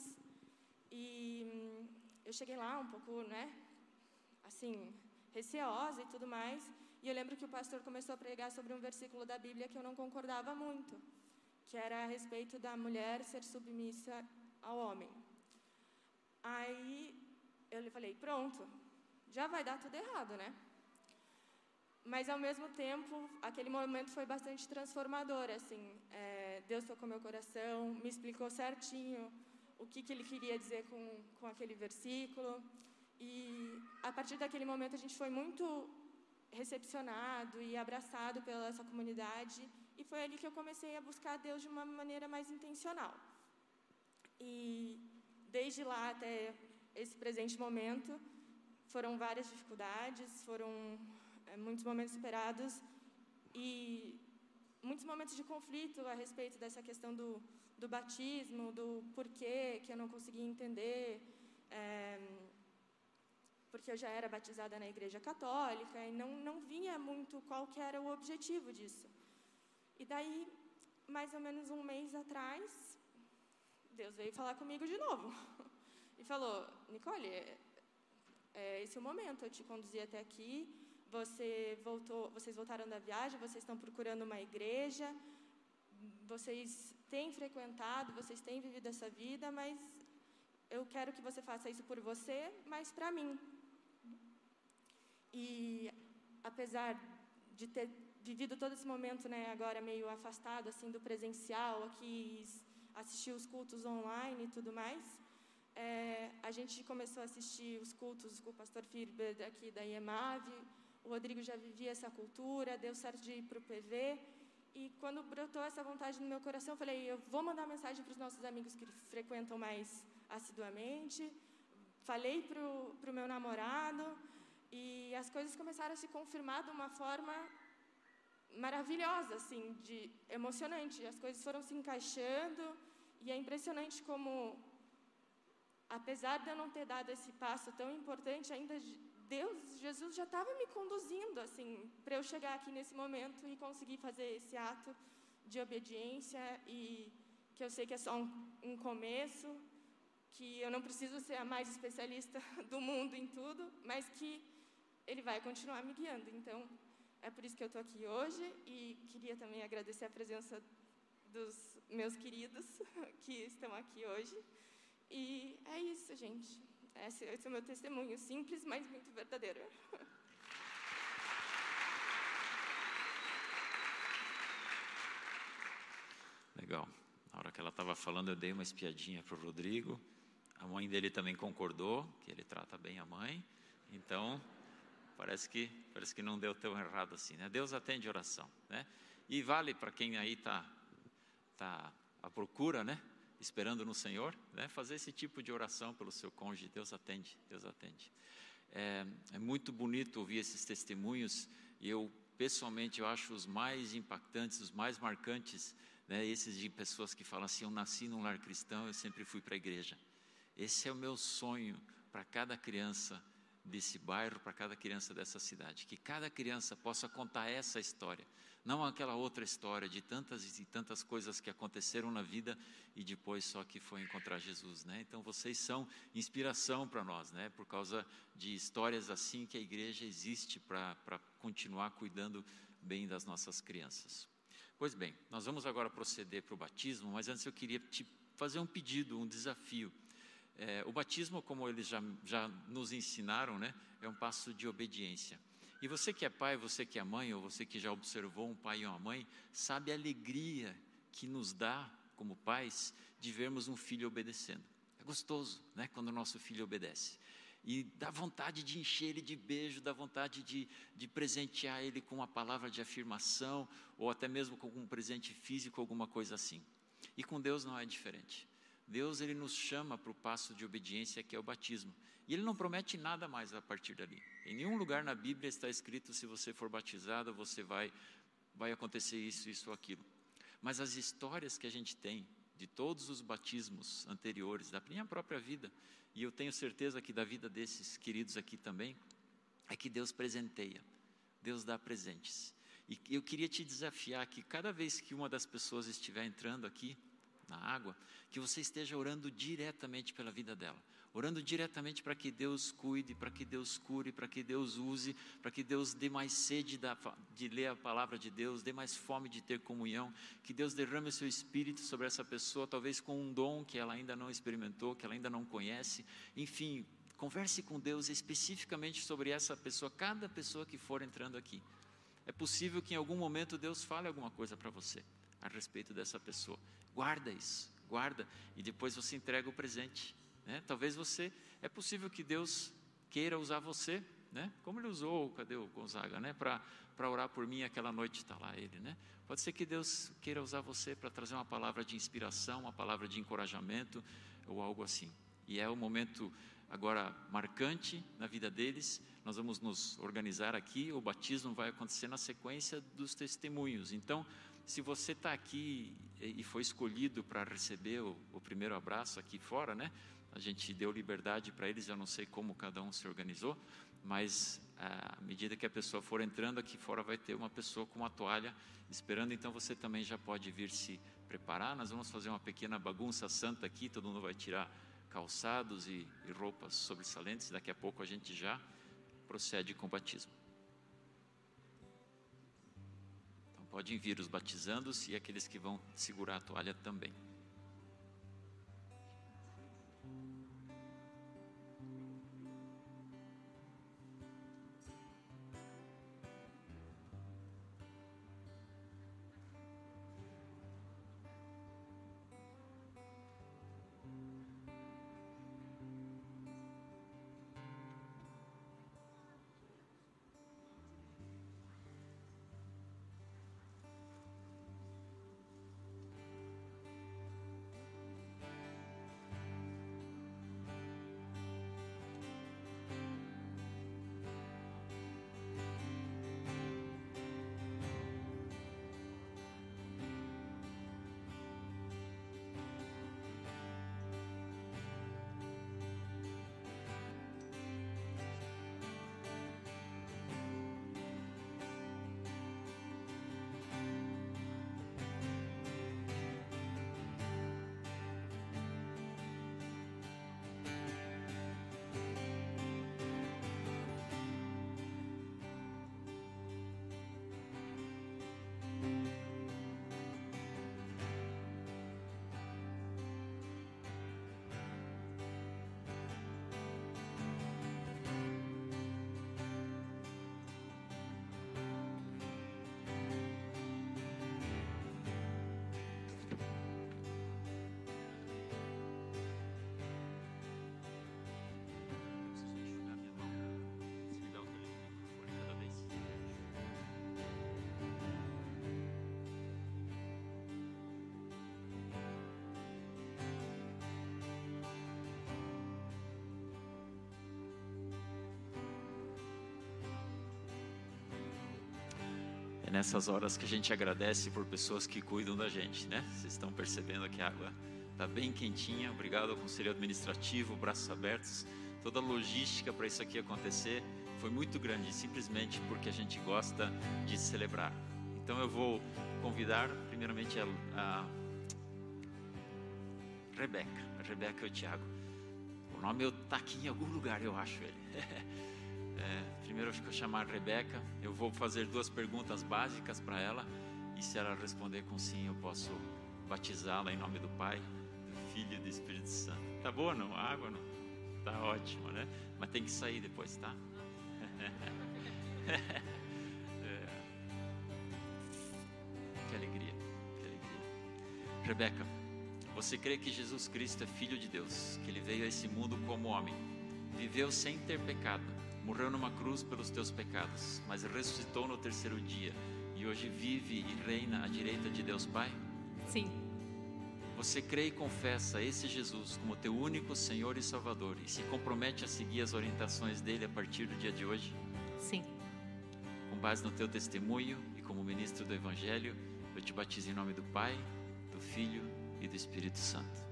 E hum, eu cheguei lá um pouco, né, assim, receosa e tudo mais, e eu lembro que o pastor começou a pregar sobre um versículo da Bíblia que eu não concordava muito, que era a respeito da mulher ser submissa ao homem. Aí eu lhe falei: pronto, já vai dar tudo errado, né? Mas ao mesmo tempo, aquele momento foi bastante transformador, assim. É, Deus tocou meu coração, me explicou certinho o que, que Ele queria dizer com, com aquele versículo. E a partir daquele momento a gente foi muito recepcionado e abraçado pela essa comunidade. E foi ali que eu comecei a buscar Deus de uma maneira mais intencional. E desde lá até esse presente momento, foram várias dificuldades, foram é, muitos momentos superados e muitos momentos de conflito a respeito dessa questão do, do batismo, do porquê que eu não conseguia entender, é, porque eu já era batizada na igreja católica e não, não vinha muito qual que era o objetivo disso. E daí, mais ou menos um mês atrás, Deus veio falar comigo de novo e falou, Nicole, é, é esse o momento, eu te conduzi até aqui, você voltou, vocês voltaram da viagem, vocês estão procurando uma igreja, vocês têm frequentado, vocês têm vivido essa vida, mas eu quero que você faça isso por você, mas para mim. E apesar de ter vivido todo esse momento, né, agora meio afastado assim do presencial, aqui assistir os cultos online e tudo mais, é, a gente começou a assistir os cultos com o pastor Firber aqui da IEMAV, o Rodrigo já vivia essa cultura, deu certo de ir para o PV. E quando brotou essa vontade no meu coração, eu falei: eu vou mandar mensagem para os nossos amigos que frequentam mais assiduamente. Falei para o meu namorado e as coisas começaram a se confirmar de uma forma maravilhosa, assim, de emocionante. As coisas foram se encaixando e é impressionante como, apesar de eu não ter dado esse passo tão importante, ainda Deus, Jesus já estava me conduzindo assim para eu chegar aqui nesse momento e conseguir fazer esse ato de obediência e que eu sei que é só um, um começo, que eu não preciso ser a mais especialista do mundo em tudo, mas que Ele vai continuar me guiando. Então, é por isso que eu estou aqui hoje e queria também agradecer a presença dos meus queridos que estão aqui hoje. E é isso, gente. Esse, esse é o meu testemunho, simples, mas muito verdadeiro. Legal. estava falando, eu dei uma espiadinha para o Rodrigo. A mãe dele também concordou, que ele trata bem a mãe. Então, parece que, parece que não deu tão errado assim. Né? Deus atende oração. Né? E vale para quem aí está tá à procura, né? esperando no Senhor, né? fazer esse tipo de oração pelo seu cônjuge. Deus atende, Deus atende. É, é muito bonito ouvir esses testemunhos e eu, pessoalmente, eu acho os mais impactantes, os mais marcantes, né? esses de pessoas que falam assim, eu nasci num lar cristão, eu sempre fui para a igreja. Esse é o meu sonho para cada criança desse bairro, para cada criança dessa cidade. Que cada criança possa contar essa história, não aquela outra história de tantas e tantas coisas que aconteceram na vida e depois só que foi encontrar Jesus, né? Então vocês são inspiração para nós, né? Por causa de histórias assim que a igreja existe para continuar cuidando bem das nossas crianças. Pois bem, nós vamos agora proceder para o batismo, mas antes eu queria te fazer um pedido, um desafio. É, o batismo, como eles já, já nos ensinaram, né, é um passo de obediência. E você que é pai, você que é mãe, ou você que já observou um pai e uma mãe, sabe a alegria que nos dá, como pais, de vermos um filho obedecendo. É gostoso, né, quando o nosso filho obedece. E dá vontade de encher ele de beijo, dá vontade de, de presentear ele com uma palavra de afirmação, ou até mesmo com um presente físico, alguma coisa assim. E com Deus não é diferente. Deus ele nos chama para o passo de obediência que é o batismo. E ele não promete nada mais a partir dali. Em nenhum lugar na Bíblia está escrito se você for batizado, você vai vai acontecer isso, isso ou aquilo. Mas as histórias que a gente tem de todos os batismos anteriores, da minha própria vida, e eu tenho certeza que da vida desses queridos aqui também, é que Deus presenteia, Deus dá presentes. E eu queria te desafiar que cada vez que uma das pessoas estiver entrando aqui, na água, que você esteja orando diretamente pela vida dela. Orando diretamente para que Deus cuide, para que Deus cure, para que Deus use, para que Deus dê mais sede de ler a palavra de Deus, dê mais fome de ter comunhão, que Deus derrame o seu espírito sobre essa pessoa, talvez com um dom que ela ainda não experimentou, que ela ainda não conhece. Enfim, converse com Deus especificamente sobre essa pessoa, cada pessoa que for entrando aqui. É possível que em algum momento Deus fale alguma coisa para você a respeito dessa pessoa. Guarda isso, guarda e depois você entrega o presente. Né? Talvez você, é possível que Deus queira usar você, né? Como ele usou, cadê o Gonzaga, né? Para para orar por mim aquela noite está lá ele, né? Pode ser que Deus queira usar você para trazer uma palavra de inspiração, uma palavra de encorajamento ou algo assim. E é o um momento agora marcante na vida deles. Nós vamos nos organizar aqui. O batismo vai acontecer na sequência dos testemunhos. Então, se você está aqui e foi escolhido para receber o, o, primeiro abraço aqui fora, né? A gente deu liberdade para eles, eu não sei como cada um se organizou, mas à medida que a pessoa for entrando aqui fora, vai ter uma pessoa com uma toalha esperando, então você também já pode vir se preparar. Nós vamos fazer uma pequena bagunça santa aqui, todo mundo vai tirar calçados e, e roupas sobressalentes, daqui a pouco a gente já procede com o batismo. Podem vir os batizandos e aqueles que vão segurar a toalha também. É nessas horas que a gente agradece por pessoas que cuidam da gente, né? Vocês estão percebendo que a água está bem quentinha. Obrigado ao Conselho Administrativo, braços abertos. Toda a logística para isso aqui acontecer foi muito grande, simplesmente porque a gente gosta de celebrar. Então eu vou convidar primeiramente a, a Rebeca, Rebeca e o Tiago. O nome está aqui em algum lugar, eu acho ele. é, primeiro eu vou chamar a Rebeca. Eu vou fazer duas perguntas básicas para ela. E se ela responder com sim, eu posso batizá-la em nome do Pai, do Filho e do Espírito Santo. Tá boa não? A água não? Tá ótimo, né? Mas tem que sair depois, tá? é. Que alegria, que alegria. Rebeca, você crê que Jesus Cristo é Filho de Deus, que Ele veio a esse mundo como homem, viveu sem ter pecado, morreu numa cruz pelos teus pecados, mas ressuscitou no terceiro dia e hoje vive e reina à direita de Deus Pai? Sim. Você crê e confessa esse Jesus como teu único Senhor e Salvador e se compromete a seguir as orientações dele a partir do dia de hoje? Sim. Com base no teu testemunho e como ministro do Evangelho, eu te batizo em nome do Pai, do Filho e do Espírito Santo. Santo,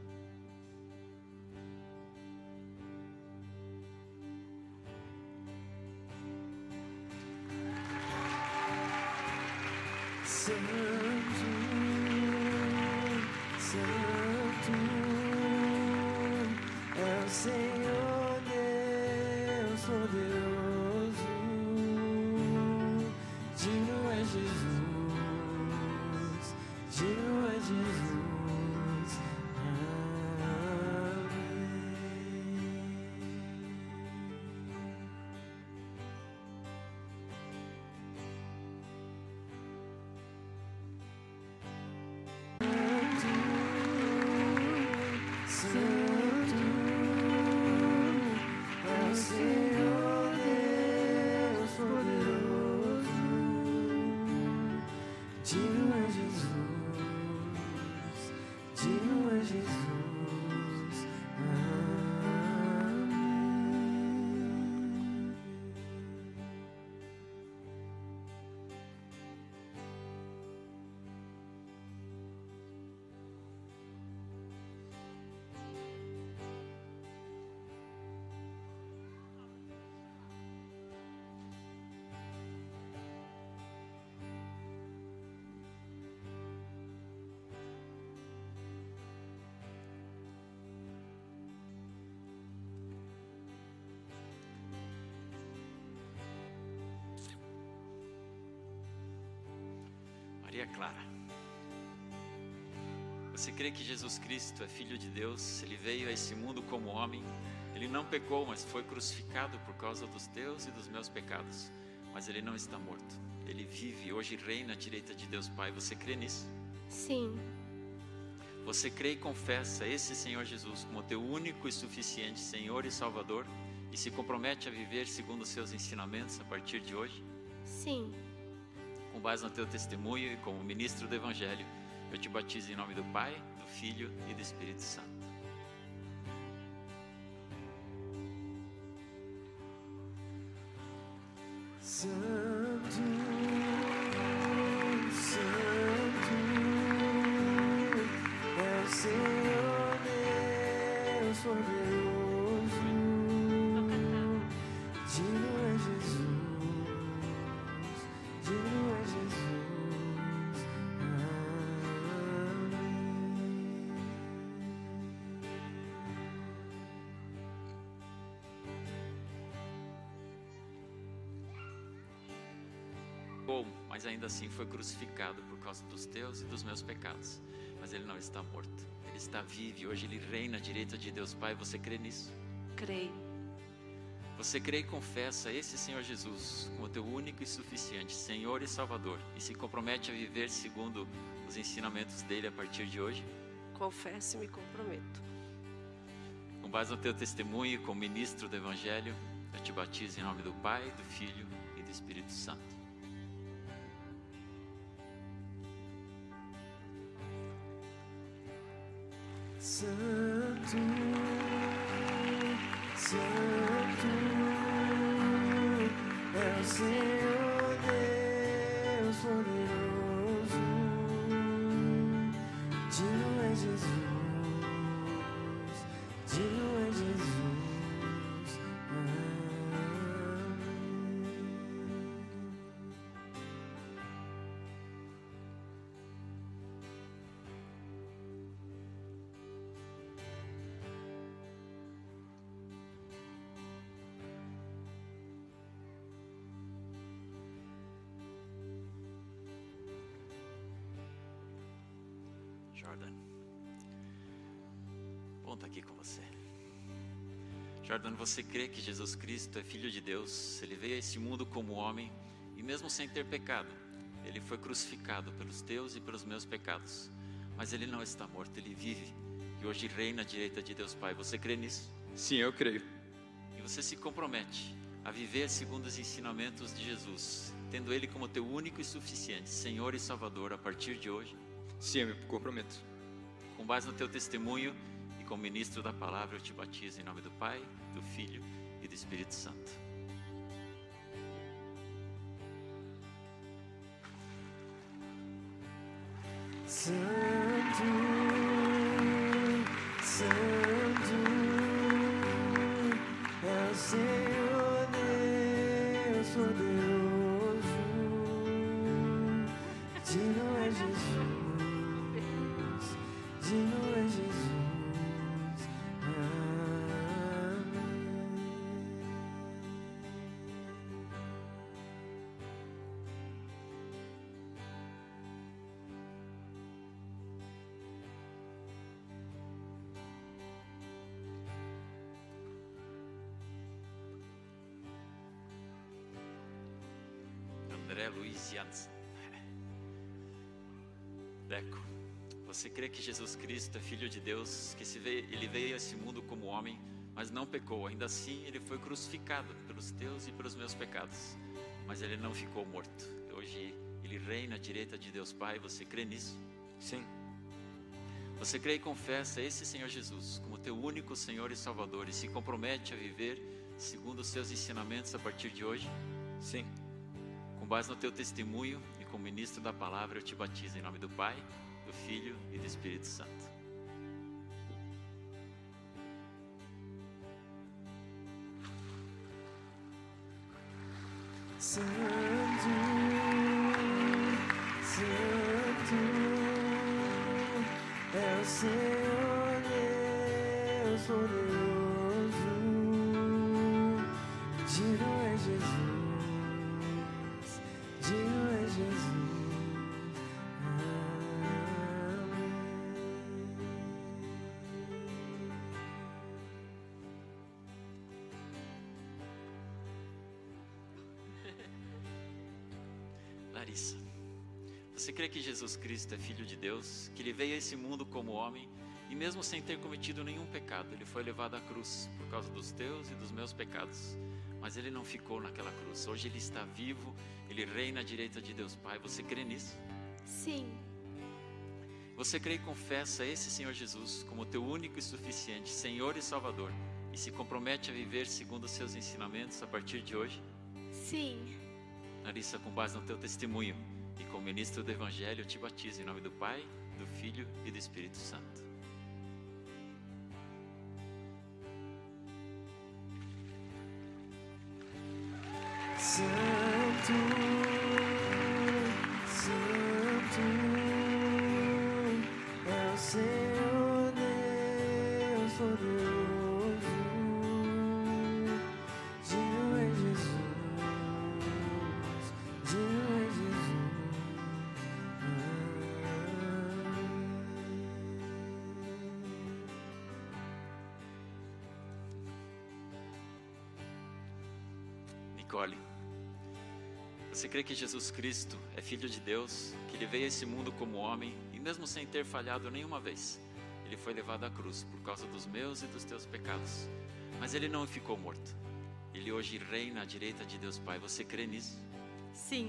Maria Clara. Você crê que Jesus Cristo é Filho de Deus? Ele veio a esse mundo como homem. Ele não pecou, mas foi crucificado por causa dos teus e dos meus pecados. Mas ele não está morto. Ele vive, hoje reina à direita de Deus Pai. Você crê nisso? Sim, Você crê e confessa esse Senhor Jesus como teu único e suficiente Senhor e Salvador e se compromete a viver segundo os seus ensinamentos a partir de hoje? sim, base no teu testemunho e como ministro do Evangelho, eu te batizo em nome do Pai, do Filho e do Espírito Santo. Santo, assim foi crucificado por causa dos teus e dos meus pecados. Mas ele não está morto. Ele está vivo e hoje ele reina à direita de Deus Pai. Você crê nisso? Creio. Você crê e confessa esse Senhor Jesus como teu único e suficiente Senhor e Salvador e se compromete a viver segundo os ensinamentos dele a partir de hoje? Confesso e me comprometo. Com base no teu testemunho como ministro do Evangelho, eu te batizo em nome do Pai, do Filho e do Espírito Santo. Santo, Santo Jordan. Bom estar aqui com você. Jordan, você crê que Jesus Cristo é Filho de Deus? Ele veio a esse mundo como homem e, mesmo sem ter pecado, ele foi crucificado pelos teus e pelos meus pecados. Mas ele não está morto, ele vive e hoje reina à direita de Deus Pai. Você crê nisso? Sim, eu creio. E você se compromete a viver segundo os ensinamentos de Jesus, tendo Ele como teu único e suficiente Senhor e Salvador a partir de hoje? Sim, eu me comprometo. Com base no teu testemunho e como ministro da palavra, eu te batizo em nome do Pai, do Filho e do Espírito Santo. Santo, Santo André Luiz Jansen. Deco, você crê que Jesus Cristo é Filho de Deus, que veio, ele veio a esse mundo como homem, mas não pecou. Ainda assim, ele foi crucificado pelos teus e pelos meus pecados. Mas ele não ficou morto. Hoje ele reina à direita de Deus Pai. Você crê nisso? Sim. Você crê e confessa esse Senhor Jesus como teu único Senhor e Salvador e se compromete a viver segundo os seus ensinamentos a partir de hoje? Sim. Base no teu testemunho e como ministro da palavra, eu te batizo em nome do Pai, do Filho e do Espírito Santo. Santo, você crê que Jesus Cristo é Filho de Deus, que ele veio a esse mundo como homem e, mesmo sem ter cometido nenhum pecado, ele foi levado à cruz por causa dos teus e dos meus pecados. Mas ele não ficou naquela cruz. Hoje ele está vivo, ele reina à direita de Deus Pai. Você crê nisso? Sim, Você crê e confessa esse Senhor Jesus como teu único e suficiente Senhor e Salvador e se compromete a viver segundo os seus ensinamentos a partir de hoje? sim, Larissa, com base no teu testemunho ministro do Evangelho, te batizo em nome do Pai, do Filho e do Espírito. Santo, Nicole, você crê que Jesus Cristo é Filho de Deus, que ele veio a esse mundo como homem e, mesmo sem ter falhado nenhuma vez, ele foi levado à cruz por causa dos meus e dos teus pecados. Mas ele não ficou morto. Ele hoje reina à direita de Deus Pai. Você crê nisso? sim,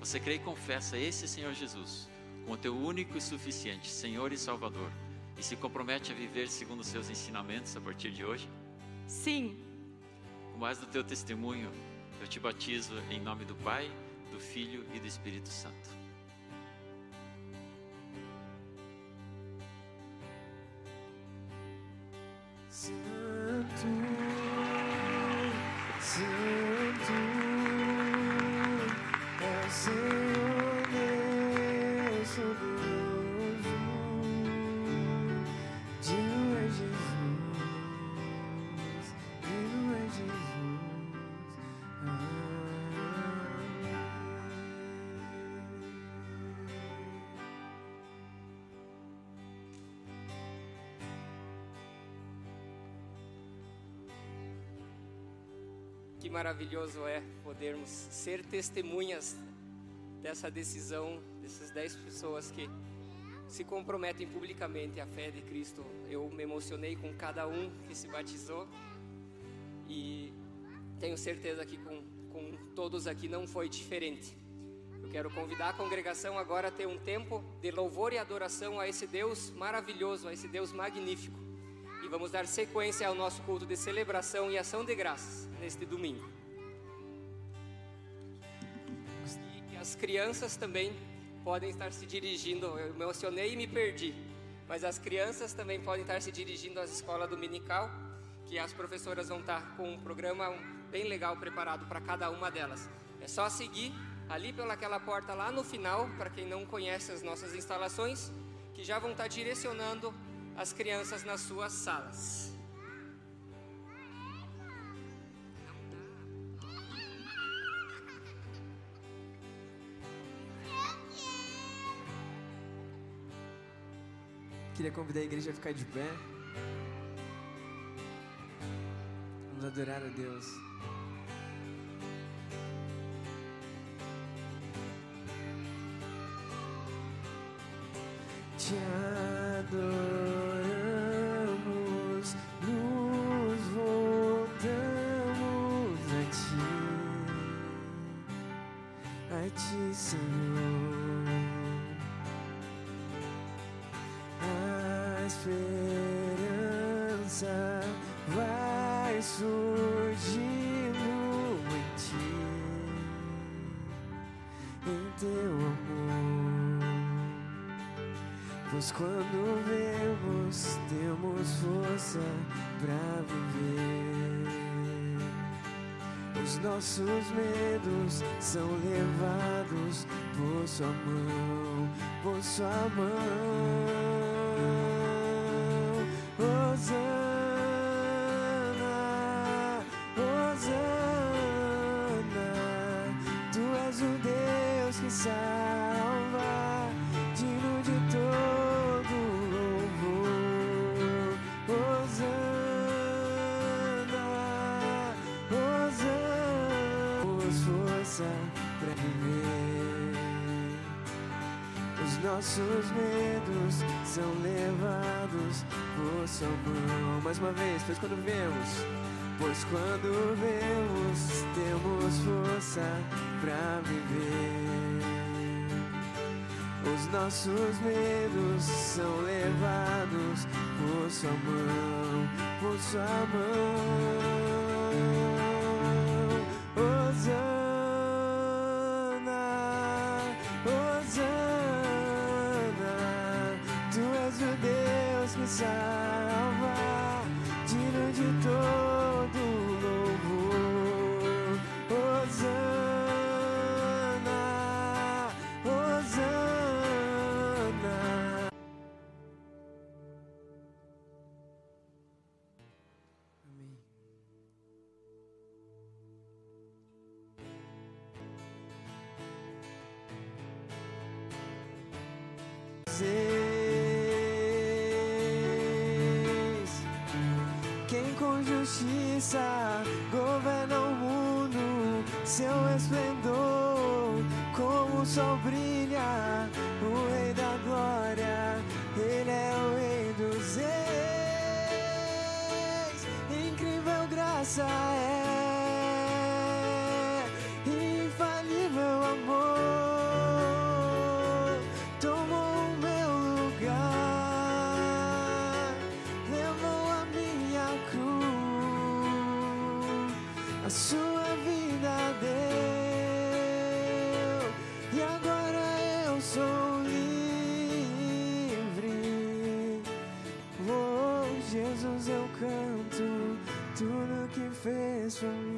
Você crê e confessa esse Senhor Jesus como teu único e suficiente Senhor e Salvador e se compromete a viver segundo os seus ensinamentos a partir de hoje? sim, Com base no teu testemunho, eu te batizo em nome do Pai, do Filho e do Espírito. Santo, maravilhoso é podermos ser testemunhas dessa decisão dessas dez pessoas que se comprometem publicamente à fé de Cristo. Eu me emocionei com cada um que se batizou e tenho certeza que com, com todos aqui não foi diferente. Eu quero convidar a congregação agora a ter um tempo de louvor e adoração a esse Deus maravilhoso, a esse Deus magnífico. E vamos dar sequência ao nosso culto de celebração e ação de graças neste domingo. Crianças também podem estar se dirigindo. Eu me emocionei e me perdi. Mas as crianças também podem estar se dirigindo às escolas dominical, que as professoras vão estar com um programa bem legal preparado para cada uma delas. É só seguir ali pelaquela porta lá no final, para quem não conhece as nossas instalações, que já vão estar direcionando as crianças nas suas salas. Queria convidar a igreja a ficar de pé. Vamos adorar a Deus. Vai surgindo em ti, em teu amor. Pois quando vemos, temos força pra viver. Os nossos medos são levados por sua mão, por sua mão. Pois quando vemos, pois quando vemos, temos força pra viver. Os nossos medos são levados por sua mão, por sua mão. Hosana, Hosana, justiça governa o mundo, seu esplendor como o sol brilha, sua vida deu, e agora eu sou livre. Oh, Jesus, eu canto tudo que fez por mim.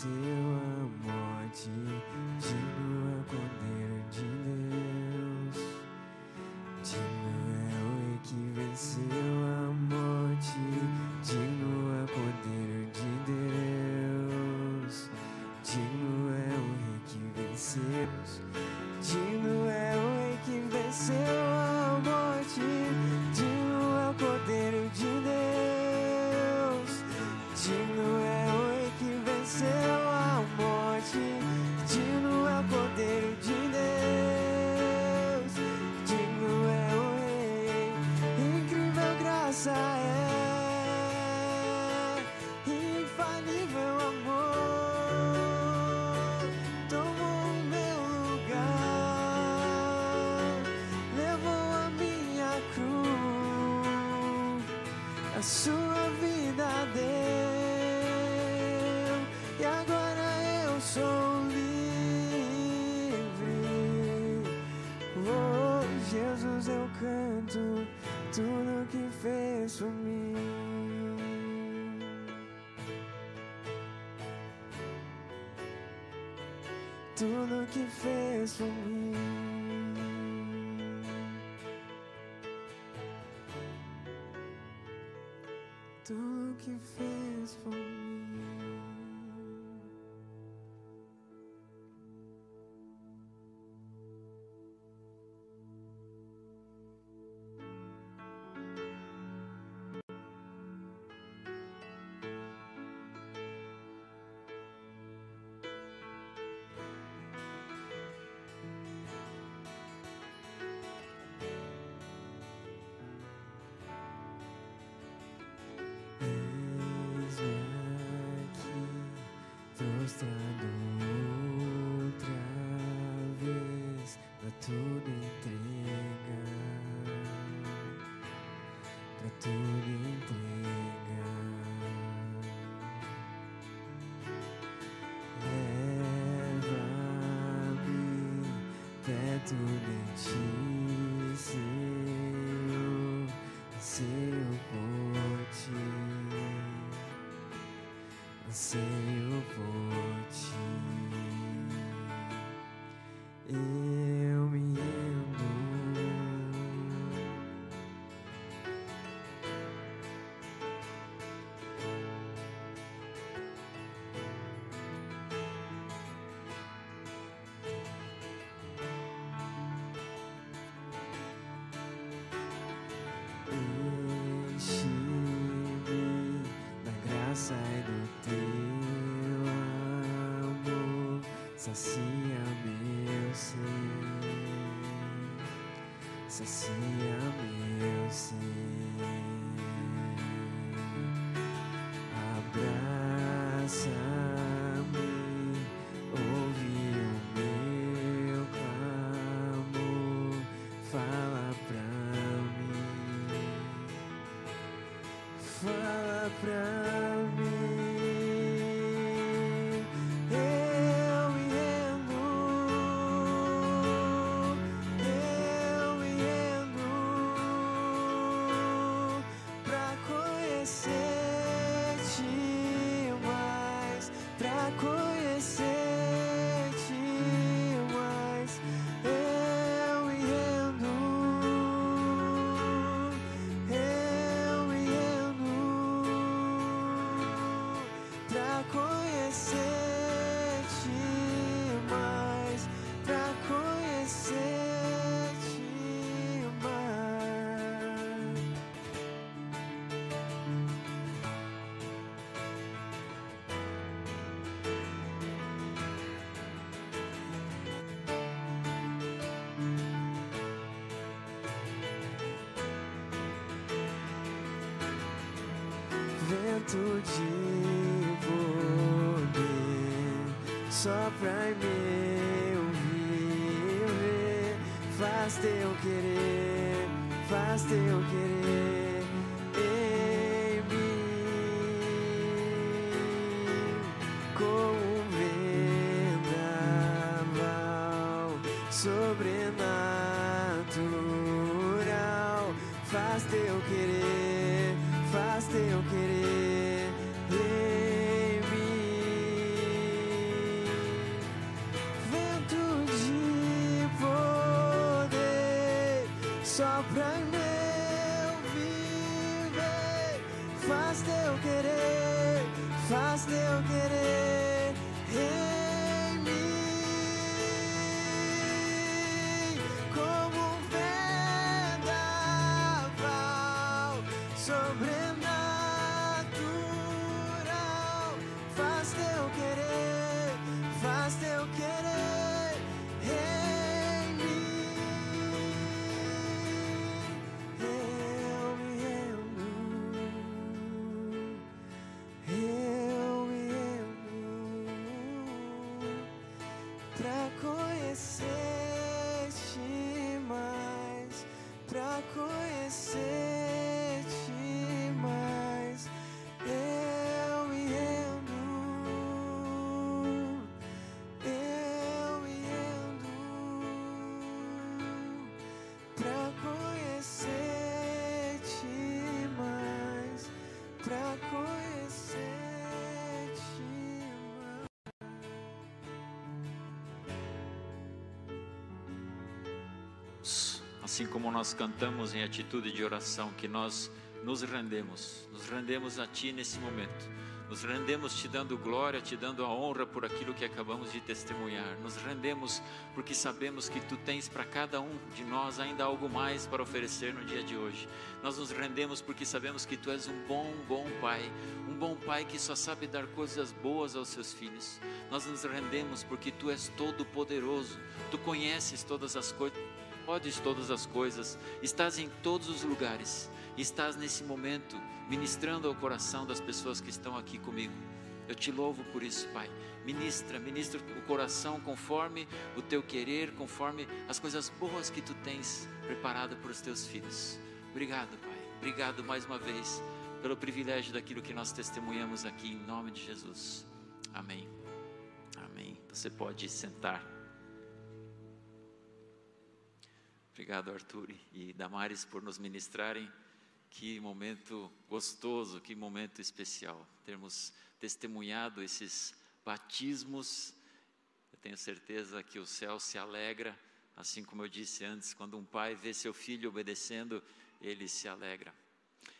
Que venceu tanto tudo que fez por mim. Tudo que fez por mim. refrão. manto de poder só pra meu viver, faz teu querer, faz teu querer em mim com um vendaval sobrenatural, faz teu querer, faz teu querer. só pra meu viver, faz teu querer, faz teu querer em mim, como um vendaval sobre Assim como nós cantamos em atitude de oração, que nós nos rendemos, nos rendemos a Ti nesse momento. Nos rendemos te dando glória, te dando a honra por aquilo que acabamos de testemunhar. Nos rendemos porque sabemos que Tu tens para cada um de nós ainda algo mais para oferecer no dia de hoje. Nós nos rendemos porque sabemos que Tu és um bom, bom Pai, um bom Pai que só sabe dar coisas boas aos seus filhos. Nós nos rendemos porque Tu és todo poderoso, Tu conheces todas as coisas podes todas as coisas, estás em todos os lugares, estás nesse momento ministrando ao coração das pessoas que estão aqui comigo. Eu te louvo por isso, Pai. Ministra, ministra o coração conforme o teu querer, conforme as coisas boas que tu tens preparado para os teus filhos. Obrigado, Pai. Obrigado mais uma vez pelo privilégio daquilo que nós testemunhamos aqui em nome de Jesus. Amém. Amém. Você pode sentar. Obrigado, Arthur e Damares, por nos ministrarem. Que momento gostoso, que momento especial. Termos testemunhado esses batismos. Eu tenho certeza que o céu se alegra, assim como eu disse antes, quando um pai vê seu filho obedecendo, ele se alegra.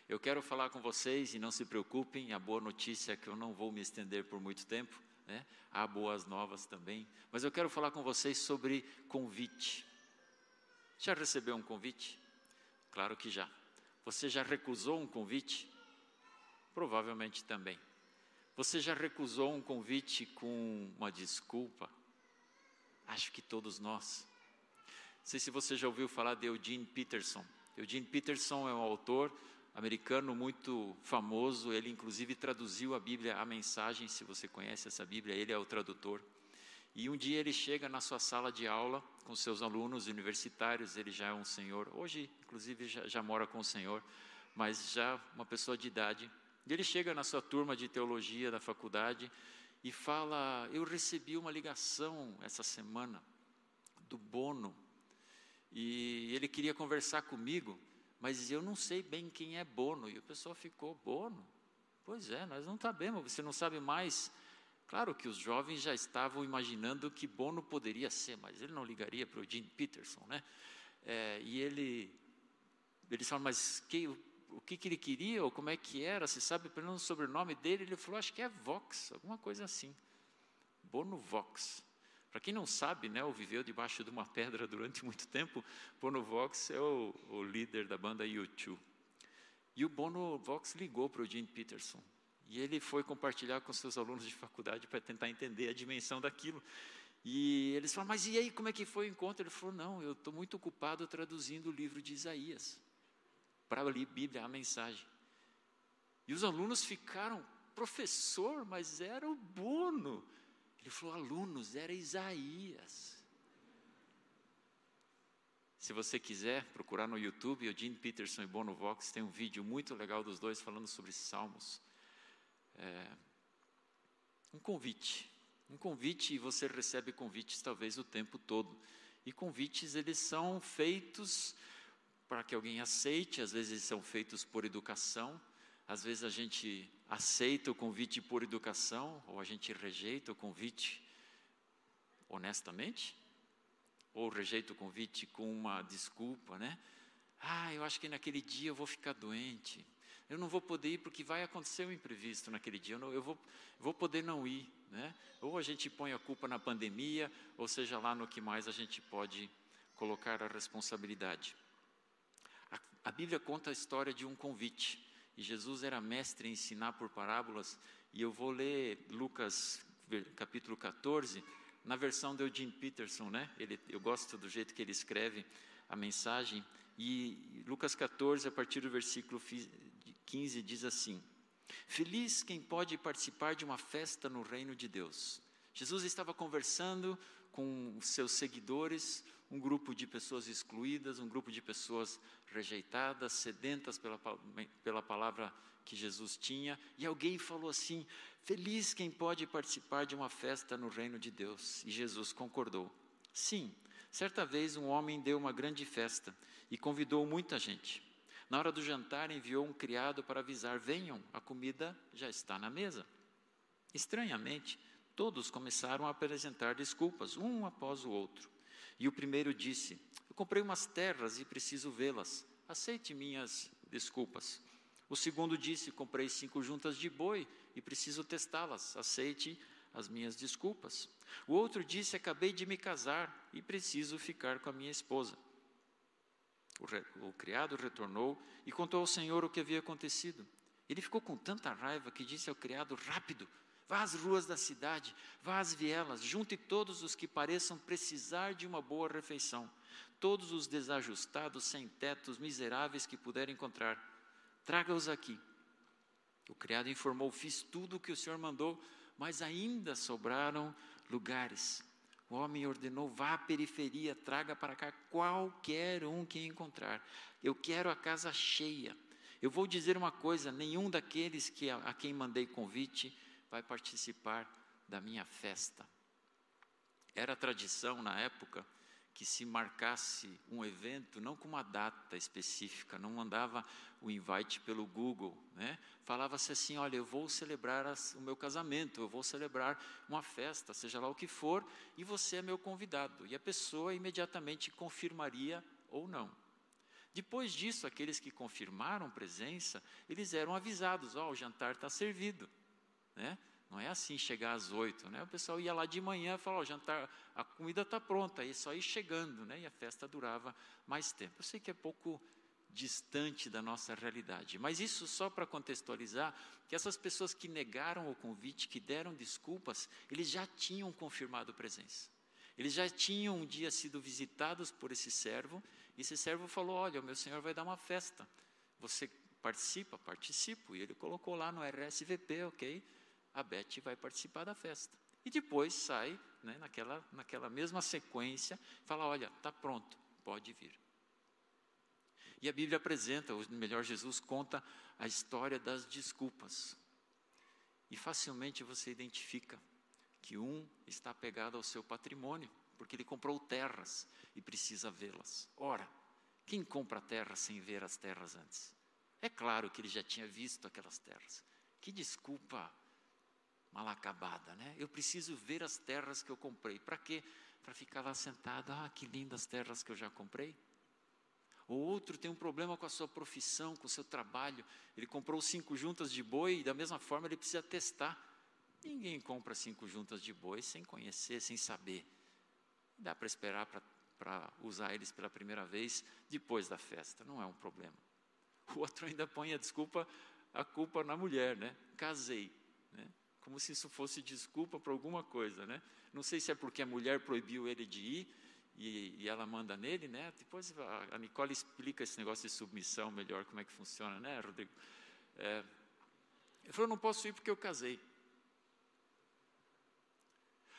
Eu quero falar com vocês e não se preocupem, a boa notícia é que eu não vou me estender por muito tempo, né? Há boas novas também, mas eu quero falar com vocês sobre convite. Já recebeu um convite? Claro que já. Você já recusou um convite? Provavelmente também. Você já recusou um convite com uma desculpa? Acho que todos nós. Não sei se você já ouviu falar de Eugene Peterson. Eugene Peterson é um autor americano muito famoso. Ele, inclusive, traduziu a Bíblia, a mensagem. Se você conhece essa Bíblia, ele é o tradutor. E um dia ele chega na sua sala de aula com seus alunos universitários, ele já é um senhor, hoje inclusive já, já, mora com o senhor, mas já uma pessoa de idade. E ele chega na sua turma de teologia da faculdade e fala: Eu recebi uma ligação essa semana do Bono e ele queria conversar comigo, mas eu não sei bem quem é Bono. E o pessoal ficou: Bono? Pois é, nós não sabemos, você não sabe mais. Claro que os jovens já estavam imaginando que Bono poderia ser, mas ele não ligaria para o Jim Peterson, né? É, e ele, eles falam, mas que, o que, que ele queria, ou como é que era, você sabe pelo o sobrenome dele? Ele falou, acho que é Vox, alguma coisa assim. Bono Vox. Para quem não sabe, né, ou viveu debaixo de uma pedra durante muito tempo, Bono Vox é o, o líder da banda U2. E o Bono Vox ligou para o Jim Peterson. E ele foi compartilhar com seus alunos de faculdade para tentar entender a dimensão daquilo. E eles falaram, mas e aí, como é que foi o encontro? Ele falou, não, eu estou muito ocupado traduzindo o livro de Isaías, para ler Bíblia, a mensagem. E os alunos ficaram, professor, mas era o Bono. Ele falou, alunos, era Isaías. Se você quiser procurar no YouTube, o Jim Peterson e Bono Vox tem um vídeo muito legal dos dois falando sobre Salmos. É, um convite, um convite e você recebe convites talvez o tempo todo. E convites eles são feitos para que alguém aceite, às vezes são feitos por educação, às vezes a gente aceita o convite por educação ou a gente rejeita o convite honestamente ou rejeita o convite com uma desculpa, né? Ah, eu acho que naquele dia eu vou ficar doente. Eu não vou poder ir porque vai acontecer um imprevisto naquele dia. Eu, não, eu vou, vou poder não ir, né? Ou a gente põe a culpa na pandemia, ou seja lá no que mais a gente pode colocar a responsabilidade. A, a Bíblia conta a história de um convite. e Jesus era mestre em ensinar por parábolas, e eu vou ler Lucas capítulo 14, na versão do Eugene Peterson, né? Ele, eu gosto do jeito que ele escreve a mensagem, e Lucas 14, a partir do versículo 15, diz assim: Feliz quem pode participar de uma festa no reino de Deus. Jesus estava conversando com seus seguidores, um grupo de pessoas excluídas, um grupo de pessoas rejeitadas, sedentas pela, pela palavra que Jesus tinha, e alguém falou assim: Feliz quem pode participar de uma festa no reino de Deus. E Jesus concordou. Sim, certa vez um homem deu uma grande festa e convidou muita gente. Na hora do jantar, enviou um criado para avisar: Venham, a comida já está na mesa. Estranhamente, todos começaram a apresentar desculpas, um após o outro. E o primeiro disse: Eu comprei umas terras e preciso vê-las. Aceite minhas desculpas. O segundo disse: Comprei cinco juntas de boi e preciso testá-las. Aceite as minhas desculpas. O outro disse: Acabei de me casar e preciso ficar com a minha esposa. O, o criado retornou e contou ao senhor o que havia acontecido. Ele ficou com tanta raiva que disse ao criado: Rápido, vá às ruas da cidade, vá às vielas, junte todos os que pareçam precisar de uma boa refeição, todos os desajustados, sem tetos, miseráveis que puder encontrar. Traga-os aqui. O criado informou: Fiz tudo o que o senhor mandou, mas ainda sobraram lugares. O homem ordenou: vá à periferia, traga para cá qualquer um que encontrar. Eu quero a casa cheia. Eu vou dizer uma coisa: nenhum daqueles que a, a quem mandei convite vai participar da minha festa. Era tradição na época que se marcasse um evento, não com uma data específica, não mandava o invite pelo Google, né? falava-se assim: olha, eu vou celebrar as, o meu casamento, eu vou celebrar uma festa, seja lá o que for, e você é meu convidado. E a pessoa imediatamente confirmaria ou não. Depois disso, aqueles que confirmaram presença, eles eram avisados: ó, oh, o jantar está servido. Né? Não é assim chegar às oito, né? O pessoal ia lá de manhã e falava, oh, jantar, a comida está pronta, e só ir chegando, né? E a festa durava mais tempo. Eu sei que é pouco distante da nossa realidade, mas isso só para contextualizar que essas pessoas que negaram o convite, que deram desculpas, eles já tinham confirmado presença. Eles já tinham um dia sido visitados por esse servo, e esse servo falou: Olha, o meu senhor vai dar uma festa. Você participa? Participo. E ele colocou lá no RSVP, ok? A Beth vai participar da festa. E depois sai, né, naquela, naquela mesma sequência, fala: olha, está pronto, pode vir. E a Bíblia apresenta, ou melhor, Jesus conta a história das desculpas. E facilmente você identifica que um está apegado ao seu patrimônio, porque ele comprou terras e precisa vê-las. Ora, quem compra terra sem ver as terras antes? É claro que ele já tinha visto aquelas terras. Que desculpa mal acabada, né? Eu preciso ver as terras que eu comprei. Para quê? Para ficar lá sentado, ah, que lindas terras que eu já comprei. O outro tem um problema com a sua profissão, com o seu trabalho. Ele comprou cinco juntas de boi e da mesma forma ele precisa testar. Ninguém compra cinco juntas de boi sem conhecer, sem saber. Dá para esperar para usar eles pela primeira vez depois da festa, não é um problema. O outro ainda põe a desculpa, a culpa na mulher, né? Casei, né? Como se isso fosse desculpa para alguma coisa, né? Não sei se é porque a mulher proibiu ele de ir e, e ela manda nele, né? Depois a, a, Nicole explica esse negócio de submissão melhor, como é que funciona, né, Rodrigo? É, ele falou, não posso ir porque eu casei.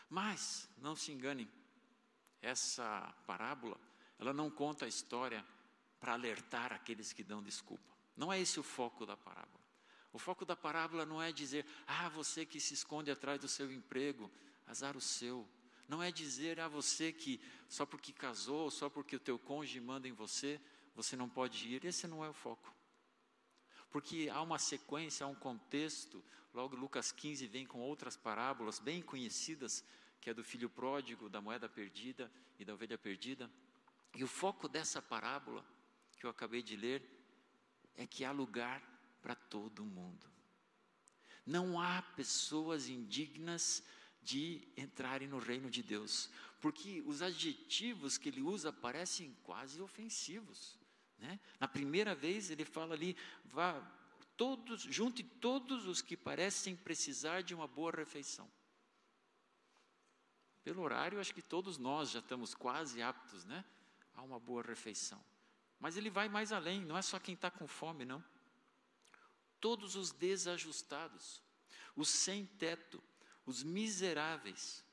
Mas, não se enganem, essa parábola, ela não conta a história para alertar aqueles que dão desculpa. Não é esse o foco da parábola. O foco da parábola não é dizer, ah, você que se esconde atrás do seu emprego, azar o seu. Não é dizer a ah, você que só porque casou, só porque o teu cônjuge manda em você, você não pode ir. Esse não é o foco. Porque há uma sequência, há um contexto. Logo, Lucas 15 vem com outras parábolas bem conhecidas, que é do filho pródigo, da moeda perdida e da ovelha perdida. E o foco dessa parábola, que eu acabei de ler, é que há lugar para todo mundo. Não há pessoas indignas de entrarem no reino de Deus, porque os adjetivos que ele usa parecem quase ofensivos. Né? Na primeira vez ele fala ali, vá, todos, junte todos os que parecem precisar de uma boa refeição. Pelo horário, acho que todos nós já estamos quase aptos, né? A uma boa refeição. Mas ele vai mais além, não é só quem está com fome, não. Todos os desajustados, os sem teto, os miseráveis.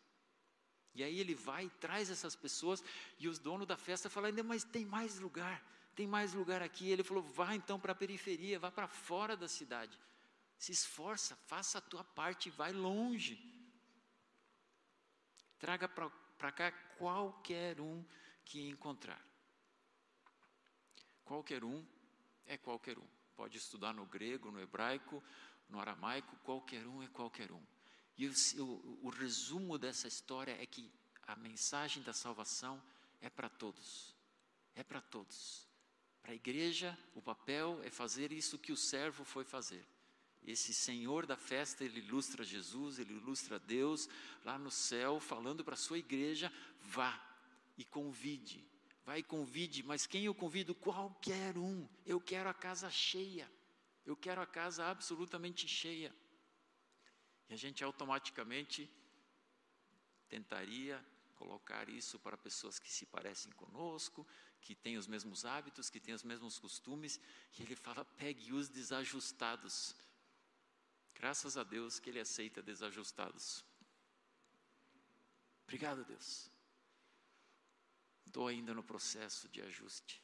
E aí ele vai e traz essas pessoas, e os donos da festa falam ainda, mas tem mais lugar, tem mais lugar aqui. Ele falou, vá então para a periferia, vá para fora da cidade. Se esforça, faça a tua parte, vai longe. Traga para cá qualquer um que encontrar. Qualquer um é qualquer um. Pode estudar no grego, no hebraico, no aramaico, qualquer um é qualquer um. E o, o, o resumo dessa história é que a mensagem da salvação é para todos. É para todos. Para a igreja, o papel é fazer isso que o servo foi fazer. Esse Senhor da festa, ele ilustra Jesus, ele ilustra Deus lá no céu, falando para a sua igreja: vá e convide, vai e convide, mas quem eu convido? Qualquer um. Eu quero a casa cheia, eu quero a casa absolutamente cheia. E a gente automaticamente tentaria colocar isso para pessoas que se parecem conosco, que têm os mesmos hábitos, que têm os mesmos costumes, e ele fala: pegue os desajustados Graças a Deus que Ele aceita desajustados. Obrigado, Deus. Estou ainda no processo de ajuste.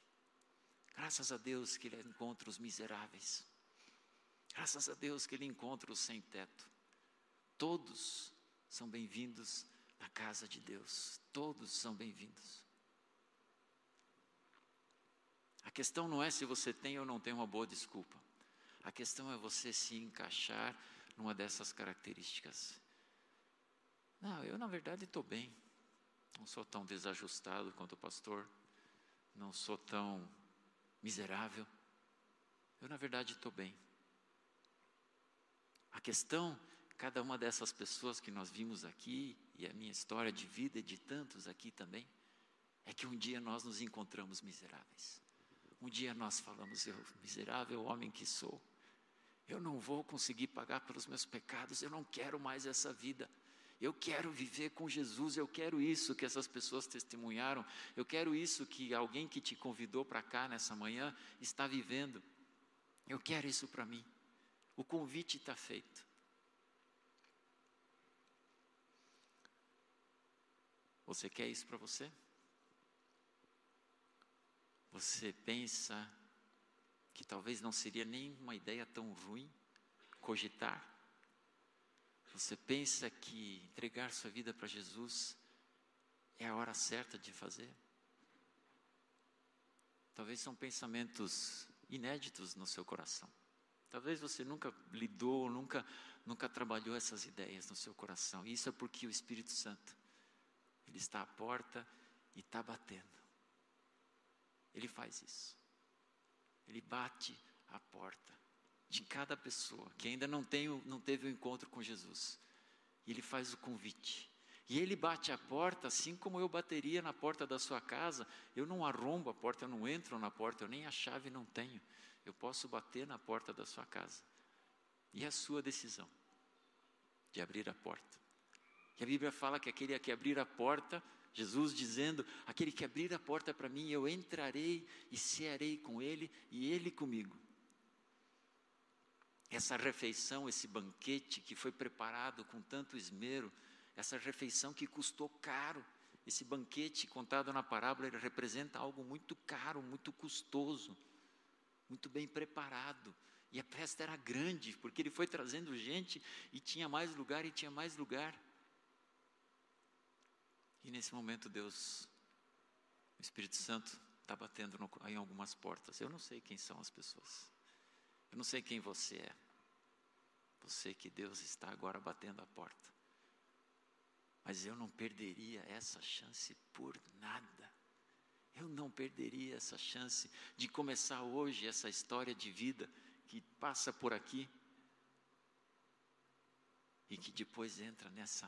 Graças a Deus que Ele encontra os miseráveis. Graças a Deus que Ele encontra os sem teto. Todos são bem-vindos na casa de Deus. Todos são bem-vindos. A questão não é se você tem ou não tem uma boa desculpa. A questão é você se encaixar numa dessas características. Não, eu na verdade estou bem. Não sou tão desajustado quanto o pastor. Não sou tão miserável. Eu na verdade estou bem. A questão, cada uma dessas pessoas que nós vimos aqui, e a minha história de vida e de tantos aqui também, é que um dia nós nos encontramos miseráveis. Um dia nós falamos, eu, miserável homem que sou, eu não vou conseguir pagar pelos meus pecados, eu não quero mais essa vida. Eu quero viver com Jesus, eu quero isso que essas pessoas testemunharam, eu quero isso que alguém que te convidou para cá nessa manhã está vivendo. Eu quero isso para mim. O convite está feito. Você quer isso para você? Você pensa que talvez não seria nem uma ideia tão ruim cogitar. Você pensa que entregar sua vida para Jesus é a hora certa de fazer? Talvez são pensamentos inéditos no seu coração. Talvez você nunca lidou, nunca, nunca trabalhou essas ideias no seu coração. E isso é porque o Espírito Santo, ele está à porta e está batendo. Ele faz isso. Ele bate a porta de cada pessoa que ainda não, tem, não teve o um encontro com Jesus. E ele faz o convite. E ele bate a porta, assim como eu bateria na porta da sua casa. Eu não arrombo a porta, eu não entro na porta, eu nem a chave não tenho. Eu posso bater na porta da sua casa. E é a sua decisão de abrir a porta. E a Bíblia fala que aquele que abrir a porta Jesus dizendo: Aquele que abrir a porta para mim, eu entrarei e cearei com ele e ele comigo. Essa refeição, esse banquete que foi preparado com tanto esmero, essa refeição que custou caro, esse banquete contado na parábola, ele representa algo muito caro, muito custoso, muito bem preparado. E a festa era grande, porque ele foi trazendo gente e tinha mais lugar e tinha mais lugar. E nesse momento Deus, o Espírito Santo está batendo no, em algumas portas. Eu não sei quem são as pessoas. Eu não sei quem você é. Você que Deus está agora batendo a porta. Mas eu não perderia essa chance por nada. Eu não perderia essa chance de começar hoje essa história de vida que passa por aqui e que depois entra nessa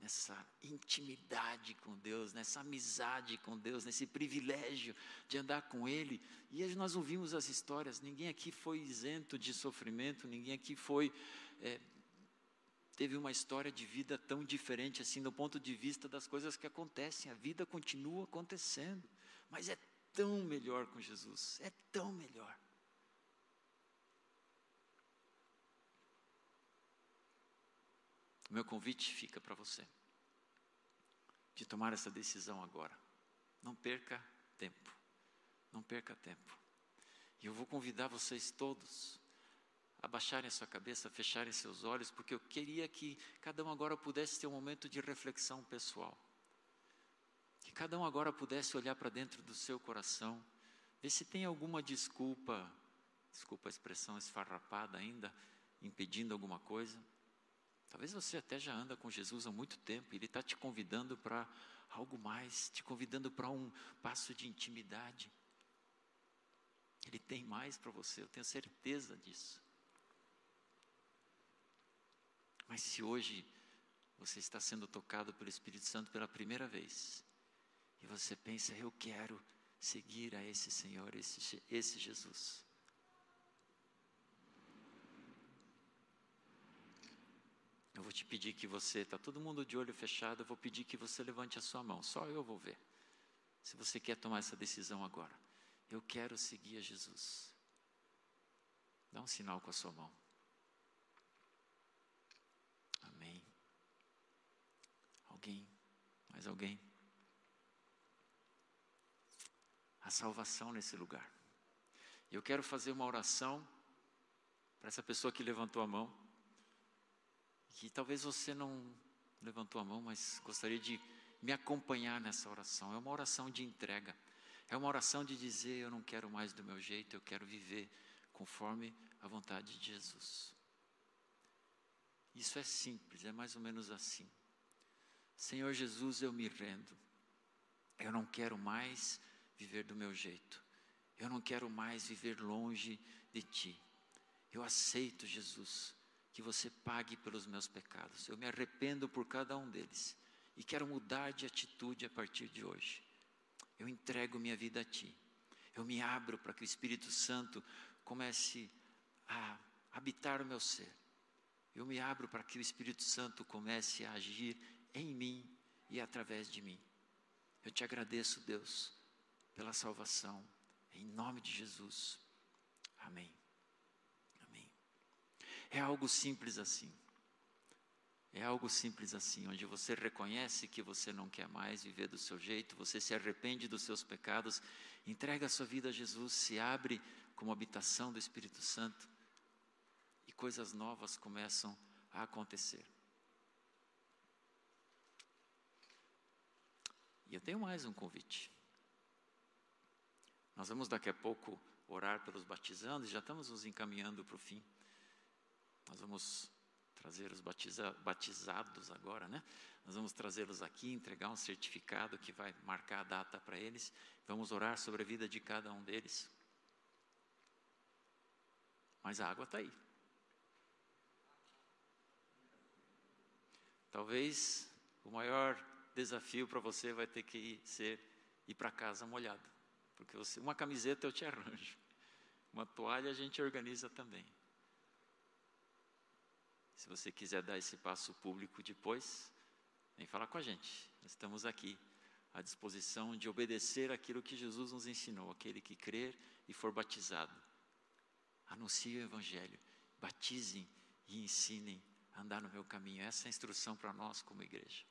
nessa intimidade com Deus, nessa amizade com Deus, nesse privilégio de andar com Ele. E nós ouvimos as histórias, ninguém aqui foi isento de sofrimento, ninguém aqui foi. É, teve uma história de vida tão diferente assim, do ponto de vista das coisas que acontecem. A vida continua acontecendo, mas é tão melhor com Jesus, é tão melhor. O meu convite fica para você de tomar essa decisão agora. Não perca tempo. Não perca tempo. E eu vou convidar vocês todos a baixarem a sua cabeça, a fecharem seus olhos, porque eu queria que cada um agora pudesse ter um momento de reflexão pessoal. Que cada um agora pudesse olhar para dentro do seu coração, ver se tem alguma desculpa, desculpa a expressão esfarrapada ainda, impedindo alguma coisa. Talvez você até já anda com Jesus há muito tempo, e Ele está te convidando para algo mais, te convidando para um passo de intimidade. Ele tem mais para você, eu tenho certeza disso. Mas se hoje você está sendo tocado pelo Espírito Santo pela primeira vez, e você pensa, eu quero seguir a esse Senhor, esse, esse Jesus. Eu vou te pedir que você, está todo mundo de olho fechado, eu vou pedir que você levante a sua mão, só eu vou ver. Se você quer tomar essa decisão agora, eu quero seguir a Jesus. Dá um sinal com a sua mão. Amém. Alguém? Mais alguém? A salvação nesse lugar. Eu quero fazer uma oração para essa pessoa que levantou a mão que talvez você não levantou a mão, mas gostaria de me acompanhar nessa oração. É uma oração de entrega. É uma oração de dizer: Eu não quero mais do meu jeito, eu quero viver conforme a vontade de Jesus. Isso é simples, é mais ou menos assim. Senhor Jesus, eu me rendo. Eu não quero mais viver do meu jeito. Eu não quero mais viver longe de Ti. Eu aceito, Jesus, que você pague pelos meus pecados. Eu me arrependo por cada um deles e quero mudar de atitude a partir de hoje. Eu entrego minha vida a Ti. Eu me abro para que o Espírito Santo comece a habitar o meu ser. Eu me abro para que o Espírito Santo comece a agir em mim e através de mim. Eu te agradeço, Deus, pela salvação. Em nome de Jesus. Amém. É algo simples assim. É algo simples assim, onde você reconhece que você não quer mais viver do seu jeito, você se arrepende dos seus pecados, entrega a sua vida a Jesus, se abre como habitação do Espírito Santo e coisas novas começam a acontecer. E eu tenho mais um convite. Nós vamos daqui a pouco orar pelos batizandos, já estamos nos encaminhando para o fim. Nós vamos trazer os batiza, batizados agora, né? Nós vamos trazê-los aqui, entregar um certificado que vai marcar a data para eles. Vamos orar sobre a vida de cada um deles. Mas a água está aí. Talvez o maior desafio para você vai ter que ir, ser ir para casa molhado. Porque você, uma camiseta eu te arranjo. Uma toalha a gente organiza também. Se você quiser dar esse passo público depois, vem falar com a gente. Estamos aqui à disposição de obedecer aquilo que Jesus nos ensinou, aquele que crer e for batizado. Anuncie o Evangelho, batizem e ensinem a andar no meu caminho. Essa é a instrução para nós como igreja.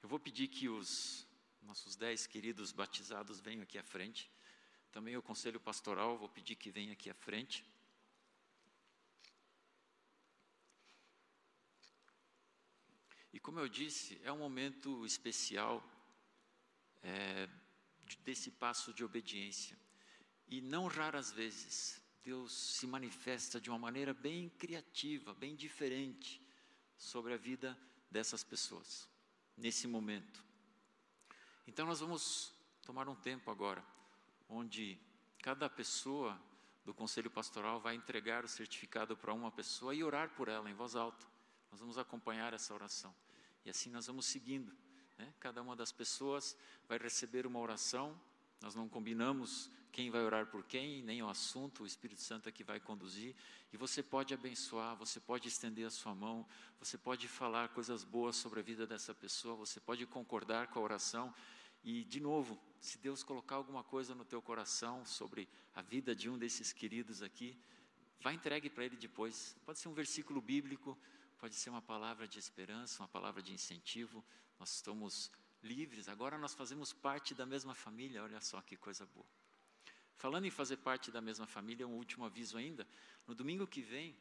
Eu vou pedir que os nossos dez queridos batizados venham aqui à frente. Também o conselho pastoral, vou pedir que venha aqui à frente. E como eu disse, é um momento especial é, desse passo de obediência. E não raras vezes Deus se manifesta de uma maneira bem criativa, bem diferente sobre a vida dessas pessoas, nesse momento. Então nós vamos tomar um tempo agora, onde cada pessoa do conselho pastoral vai entregar o certificado para uma pessoa e orar por ela em voz alta. Nós vamos acompanhar essa oração. E assim nós vamos seguindo. Né? Cada uma das pessoas vai receber uma oração. Nós não combinamos quem vai orar por quem, nem o assunto, o Espírito Santo é que vai conduzir. E você pode abençoar, você pode estender a sua mão, você pode falar coisas boas sobre a vida dessa pessoa, você pode concordar com a oração. E, de novo, se Deus colocar alguma coisa no teu coração sobre a vida de um desses queridos aqui, vá entregue para ele depois. Pode ser um versículo bíblico, pode ser uma palavra de esperança, uma palavra de incentivo. Nós estamos livres, agora nós fazemos parte da mesma família, olha só que coisa boa. Falando em fazer parte da mesma família, um último aviso ainda. No domingo que vem,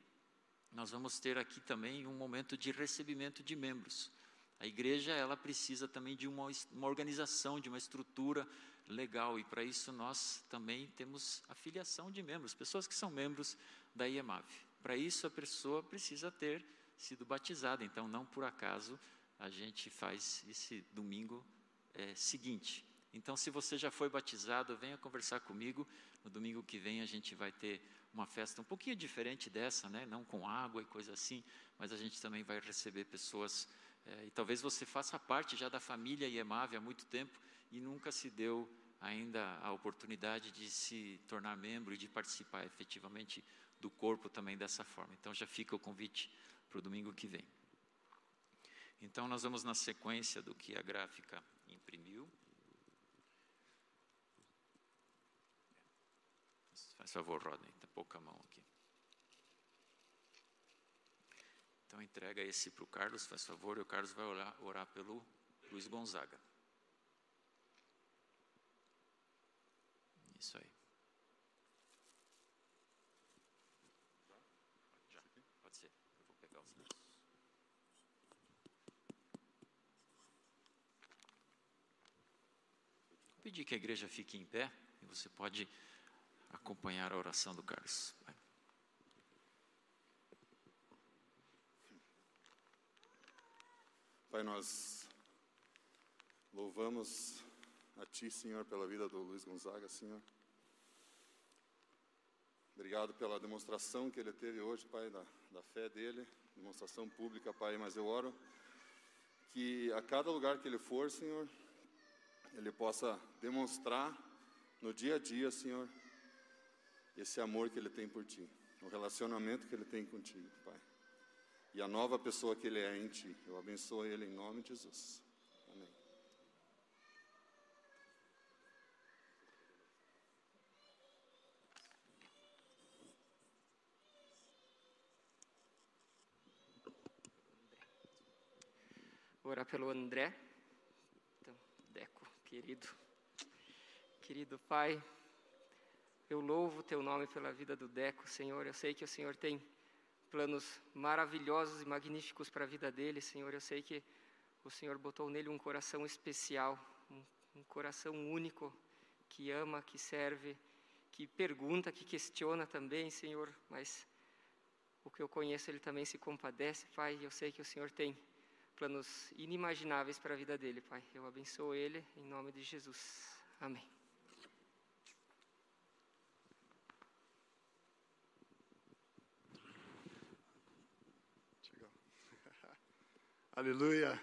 nós vamos ter aqui também um momento de recebimento de membros. A igreja ela precisa também de uma, uma organização, de uma estrutura legal e para isso nós também temos a filiação de membros, pessoas que são membros da IEMAV. Para isso a pessoa precisa ter sido batizada, então não por acaso a gente faz esse domingo é, seguinte. Então, se você já foi batizado, venha conversar comigo. No domingo que vem a gente vai ter uma festa um pouquinho diferente dessa, né? Não com água e coisa assim, mas a gente também vai receber pessoas é, e talvez você faça parte já da família IEMAV há muito tempo e nunca se deu ainda a oportunidade de se tornar membro e de participar efetivamente do corpo também dessa forma. Então já fica o convite para o domingo que vem. Então nós vamos na sequência do que a gráfica imprimiu. Faz favor, Rodney, tem pouca mão aqui. Então entrega esse para o Carlos, faz favor, e o Carlos vai orar, orar pelo Luiz Gonzaga. Isso aí. Já, pode ser. Eu vou pegar os dois. Vou pedir que a igreja fique em pé e você pode acompanhar a oração do Carlos. Vai. Pai, nós louvamos a Ti, Senhor, pela vida do Luiz Gonzaga, Senhor. Obrigado pela demonstração que ele teve hoje, Pai, da, da fé dele, demonstração pública, Pai, mas eu oro que a cada lugar que ele for, Senhor, ele possa demonstrar no dia a dia, Senhor, esse amor que ele tem por Ti, o relacionamento que ele tem contigo, Pai e a nova pessoa que ele é em ti. Eu abençoo ele em nome de Jesus. Amém. Vou orar pelo André. Querido. Querido Pai, eu louvo teu nome pela vida do Deco, Senhor. Eu sei que o Senhor tem planos maravilhosos e magníficos para a vida dele, Senhor. Eu sei que o Senhor botou nele um coração especial, um, um coração único, que ama, que serve, que pergunta, que questiona também, Senhor. Mas o que eu conheço, ele também se compadece, Pai. Eu sei que o Senhor tem planos inimagináveis para a vida dele, Pai. Eu abençoo ele em nome de Jesus. Amém. Aleluia.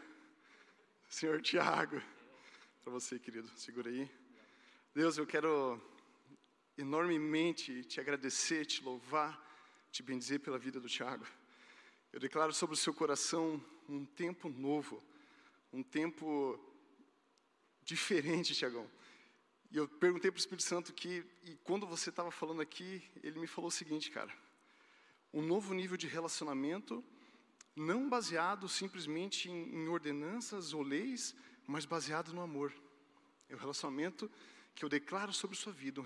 Senhor Tiago, para você, querido, segura aí. Deus, eu quero enormemente te agradecer, te louvar, te bendizer pela vida do Tiago. Eu declaro sobre o seu coração um tempo novo, um tempo diferente, Tiagão. E eu perguntei para o Espírito Santo que, e quando você estava falando aqui, ele me falou o seguinte, cara: um novo nível de relacionamento não baseado simplesmente em, em ordenanças ou leis, mas baseado no amor. É o relacionamento que eu declaro sobre sua vida, um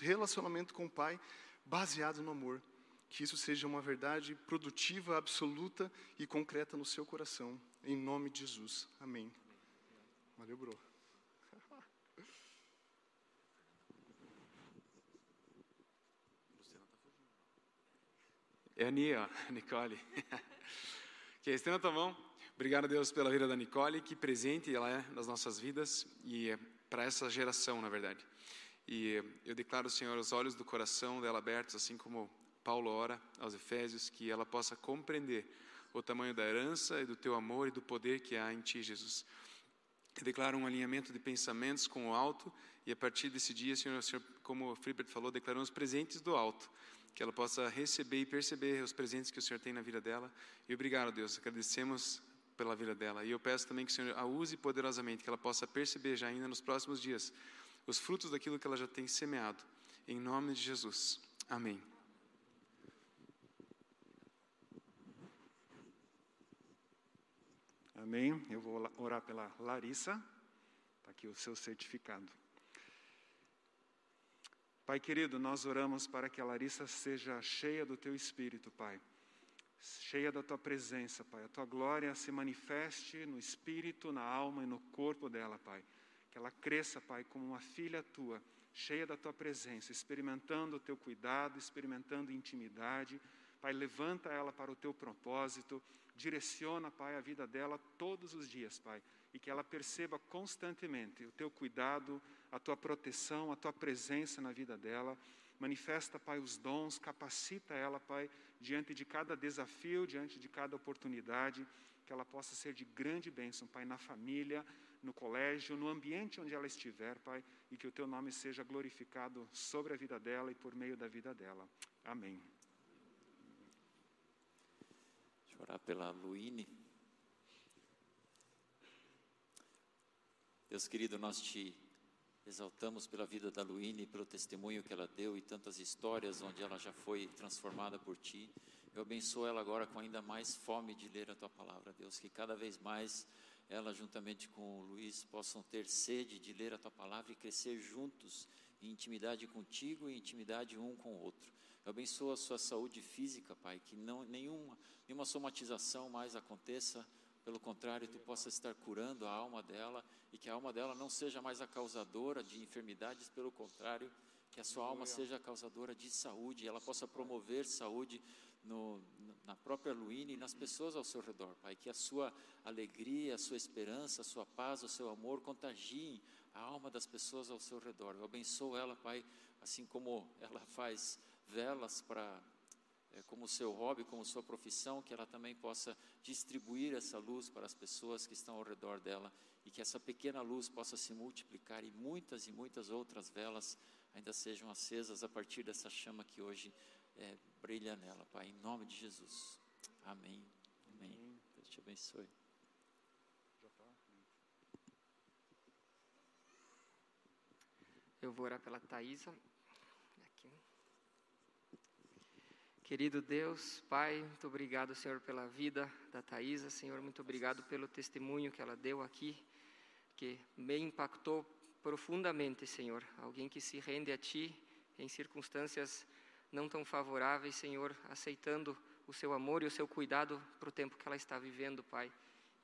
relacionamento com o Pai baseado no amor. Que isso seja uma verdade produtiva, absoluta e concreta no seu coração. Em nome de Jesus. Amém. Valeu, bro. É a Nia, Nicole. Que estenda a tua mão. Obrigado, Deus, pela vida da Nicole, que presente ela é nas nossas vidas e é para essa geração, na verdade. E eu declaro, Senhor, os olhos do coração dela abertos, assim como Paulo ora aos Efésios, que ela possa compreender o tamanho da herança e do teu amor e do poder que há em ti, Jesus. Eu declaro um alinhamento de pensamentos com o alto e a partir desse dia, Senhor, como o Freebert falou, declaramos presentes do alto, que ela possa receber e perceber os presentes que o Senhor tem na vida dela. E obrigado, Deus, agradecemos pela vida dela. E eu peço também que o Senhor a use poderosamente, que ela possa perceber já ainda nos próximos dias os frutos daquilo que ela já tem semeado. Em nome de Jesus. Amém. Amém. Eu vou orar pela Larissa. Está aqui o seu certificado. Pai querido, nós oramos para que a Larissa seja cheia do teu espírito, Pai. Cheia da tua presença, Pai. A tua glória se manifeste no espírito, na alma e no corpo dela, Pai. Que ela cresça, Pai, como uma filha tua, cheia da tua presença, experimentando o teu cuidado, experimentando intimidade. Pai, levanta ela para o teu propósito, direciona, Pai, a vida dela todos os dias, Pai, e que ela perceba constantemente o teu cuidado, a tua proteção, a tua presença na vida dela. Manifesta, Pai, os dons, capacita ela, Pai, diante de cada desafio, diante de cada oportunidade, que ela possa ser de grande bênção, Pai, na família, no colégio, no ambiente onde ela estiver, Pai, e que o teu nome seja glorificado sobre a vida dela e por meio da vida dela. Amém. Deixa eu orar pela Luíne. Deus querido, nós te exaltamos pela vida da Luíne, pelo testemunho que ela deu e tantas histórias onde ela já foi transformada por ti. Eu abençoo ela agora com ainda mais fome de ler a tua palavra, Deus, que cada vez mais ela, juntamente com o Luiz, possam ter sede de ler a tua palavra e crescer juntos em intimidade contigo e intimidade um com o outro. Eu abençoo a sua saúde física, Pai, que não, nenhuma, nenhuma somatização mais aconteça, pelo contrário, tu possa estar curando a alma dela e que a alma dela não seja mais a causadora de enfermidades, pelo contrário, que a sua alma seja a causadora de saúde, e ela possa promover saúde no, na própria Luíne e nas pessoas ao seu redor, Pai. Que a sua alegria, a sua esperança, a sua paz, o seu amor contagiem a alma das pessoas ao seu redor. Eu abençoo ela, Pai, assim como ela faz velas para é, como seu hobby, como sua profissão, que ela também possa distribuir essa luz para as pessoas que estão ao redor dela e que essa pequena luz possa se multiplicar e muitas e muitas outras velas ainda sejam acesas a partir dessa chama que hoje é, brilha nela, Pai, em nome de Jesus. Amém. Amém. Deus te abençoe. Eu vou orar pela Thaisa. Aqui. Querido Deus, Pai, muito obrigado, Senhor, pela vida da Thaisa. Senhor, muito obrigado pelo testemunho que ela deu aqui, que me impactou profundamente, Senhor. Alguém que se rende a Ti em circunstâncias não tão favoráveis, Senhor, aceitando o Seu amor e o Seu cuidado para o tempo que ela está vivendo, Pai.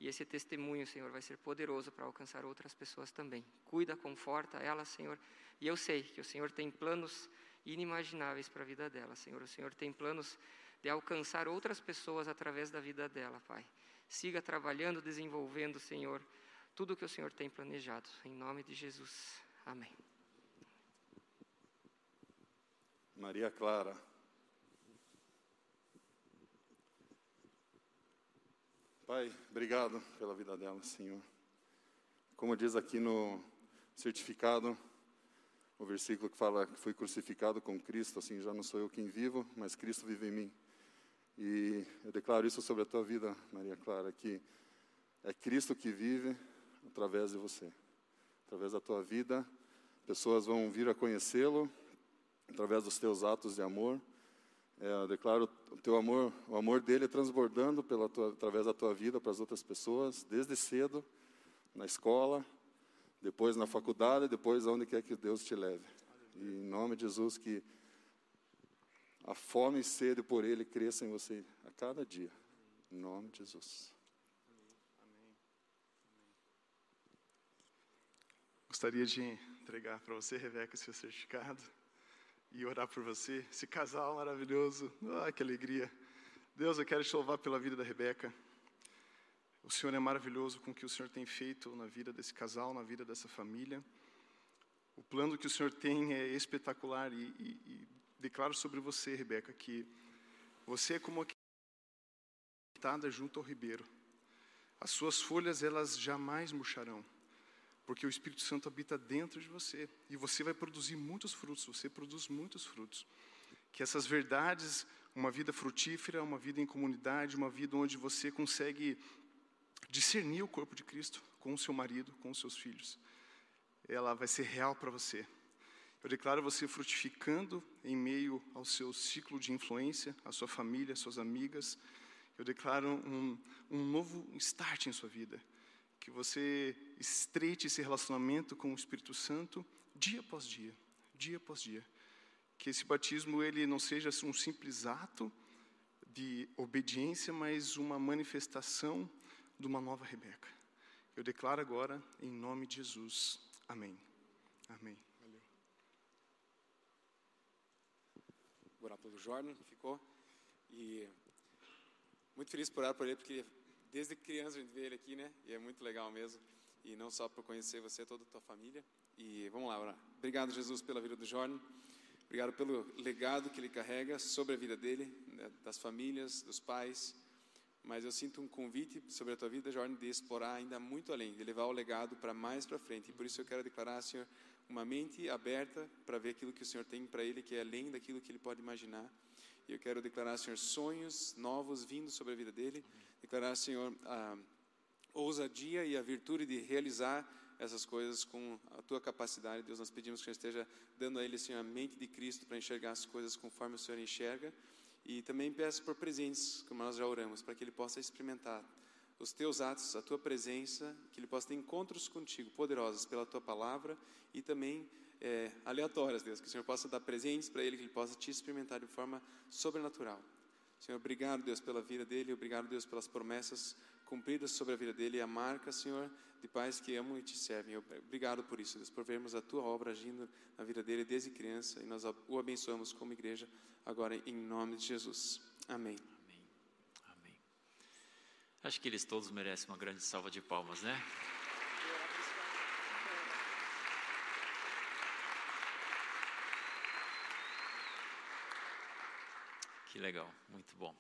E esse testemunho, Senhor, vai ser poderoso para alcançar outras pessoas também. Cuida, conforta ela, Senhor. E eu sei que o Senhor tem planos inimagináveis para a vida dela, Senhor. O Senhor tem planos de alcançar outras pessoas através da vida dela, Pai. Siga trabalhando, desenvolvendo, Senhor, tudo o que o Senhor tem planejado. Em nome de Jesus. Amém. Maria Clara. Pai, obrigado pela vida dela, Senhor. Como diz aqui no certificado, o versículo que fala que fui crucificado com Cristo, assim já não sou eu quem vivo, mas Cristo vive em mim. E eu declaro isso sobre a tua vida, Maria Clara, que é Cristo que vive através de você. Através da tua vida, pessoas vão vir a conhecê-lo através dos teus atos de amor. É, eu declaro o teu amor, o amor dele transbordando pela tua, através da tua vida para as outras pessoas, desde cedo, na escola, depois na faculdade, depois aonde quer que Deus te leve. E em nome de Jesus, que a fome e sede por ele cresça em você a cada dia. Em nome de Jesus. Gostaria de entregar para você, Rebeca, seu certificado e orar por você. Esse casal maravilhoso, ah, que alegria. Deus, eu quero te louvar pela vida da Rebeca. O Senhor é maravilhoso com o que o Senhor tem feito na vida desse casal, na vida dessa família. O plano que o Senhor tem é espetacular e, e, e declaro sobre você, Rebeca, que você é como plantada junto ao ribeiro. As suas folhas elas jamais murcharão, porque o Espírito Santo habita dentro de você e você vai produzir muitos frutos. Você produz muitos frutos. Que essas verdades, uma vida frutífera, uma vida em comunidade, uma vida onde você consegue discernir o corpo de Cristo com o seu marido, com os seus filhos, ela vai ser real para você. Eu declaro você frutificando em meio ao seu ciclo de influência, a sua família, suas amigas. Eu declaro um, um novo start em sua vida. Que você estreite esse relacionamento com o Espírito Santo dia após dia, dia após dia. Que esse batismo ele não seja um simples ato de obediência, mas uma manifestação de uma nova Rebeca. Eu declaro agora, em nome de Jesus. Amém. Amém. Vou orar pelo Jordan, que ficou. E muito feliz por orar por ele, porque desde criança a gente vê ele aqui, né? E é muito legal mesmo. E não só por conhecer você, toda a tua família. E vamos lá orar. Obrigado, Jesus, pela vida do Jordan. Obrigado pelo legado que ele carrega sobre a vida dele, né, das famílias, dos pais. Mas eu sinto um convite sobre a tua vida, Jordan, de explorar ainda muito além, de levar o legado para mais para frente. E por isso eu quero declarar, Senhor, uma mente aberta para ver aquilo que o Senhor tem para ele, que é além daquilo que ele pode imaginar. E eu quero declarar, Senhor, sonhos novos vindo sobre a vida dele. Declarar, Senhor, a ousadia e a virtude de realizar essas coisas com a tua capacidade. Deus, nós pedimos que o Senhor esteja dando a ele, Senhor, a mente de Cristo para enxergar as coisas conforme o Senhor enxerga. E também peço por presentes, como nós já oramos, para que ele possa experimentar os teus atos, a tua presença, que ele possa ter encontros contigo poderosos pela tua palavra e também é, aleatórias, Deus, que o Senhor possa dar presentes para ele, que ele possa te experimentar de forma sobrenatural. Senhor, obrigado, Deus, pela vida dele, obrigado, Deus, pelas promessas cumpridas sobre a vida dele e a marca, Senhor, de pais que amam e te servem. Obrigado por isso, Deus, por vermos a tua obra agindo na vida dele desde criança e nós o abençoamos como igreja agora em nome de Jesus. Amém. Acho que eles todos merecem uma grande salva de palmas, né? Que legal, muito bom.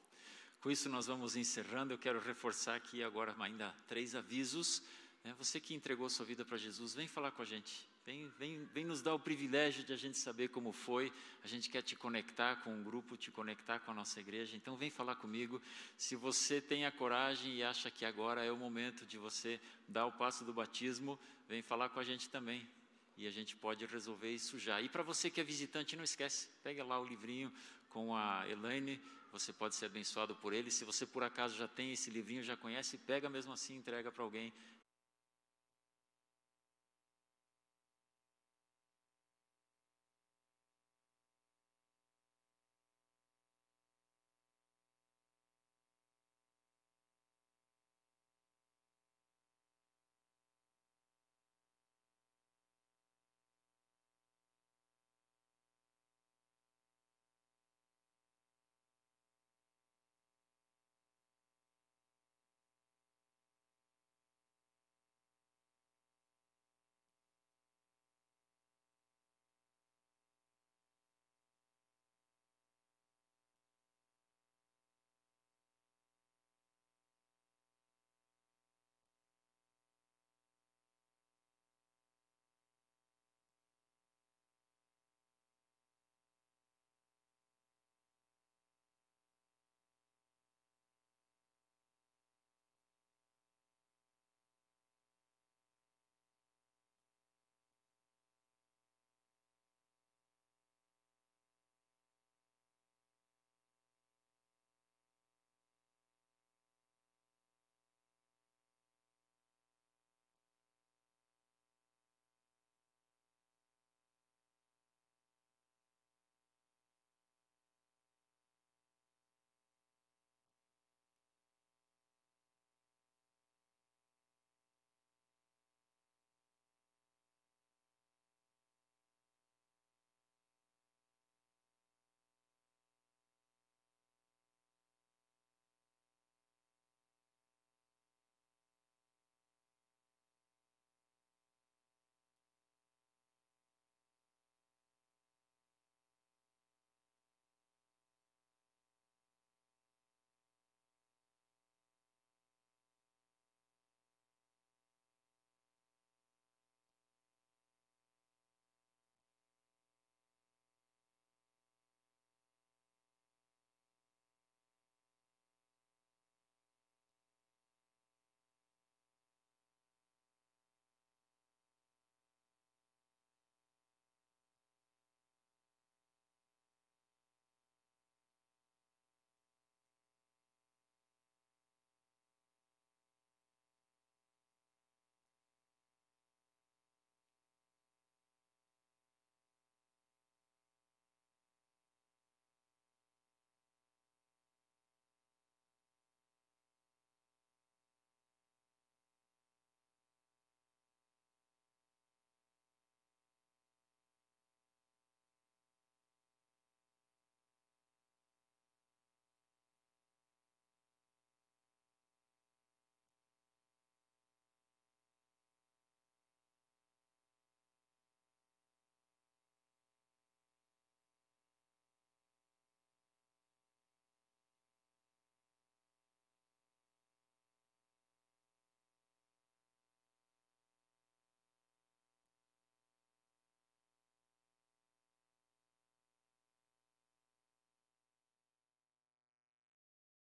Com isso, nós vamos encerrando. Eu quero reforçar aqui agora ainda três avisos. Né? Você que entregou sua vida para Jesus, vem falar com a gente. Vem, vem, vem nos dar o privilégio de a gente saber como foi. A gente quer te conectar com o um grupo, te conectar com a nossa igreja. Então, vem falar comigo. Se você tem a coragem e acha que agora é o momento de você dar o passo do batismo, vem falar com a gente também. E a gente pode resolver isso já. E para você que é visitante, não esquece, pega lá o livrinho com a Elaine. Você pode ser abençoado por ele. Se você por acaso já tem esse livrinho, já conhece, pega mesmo assim, entrega para alguém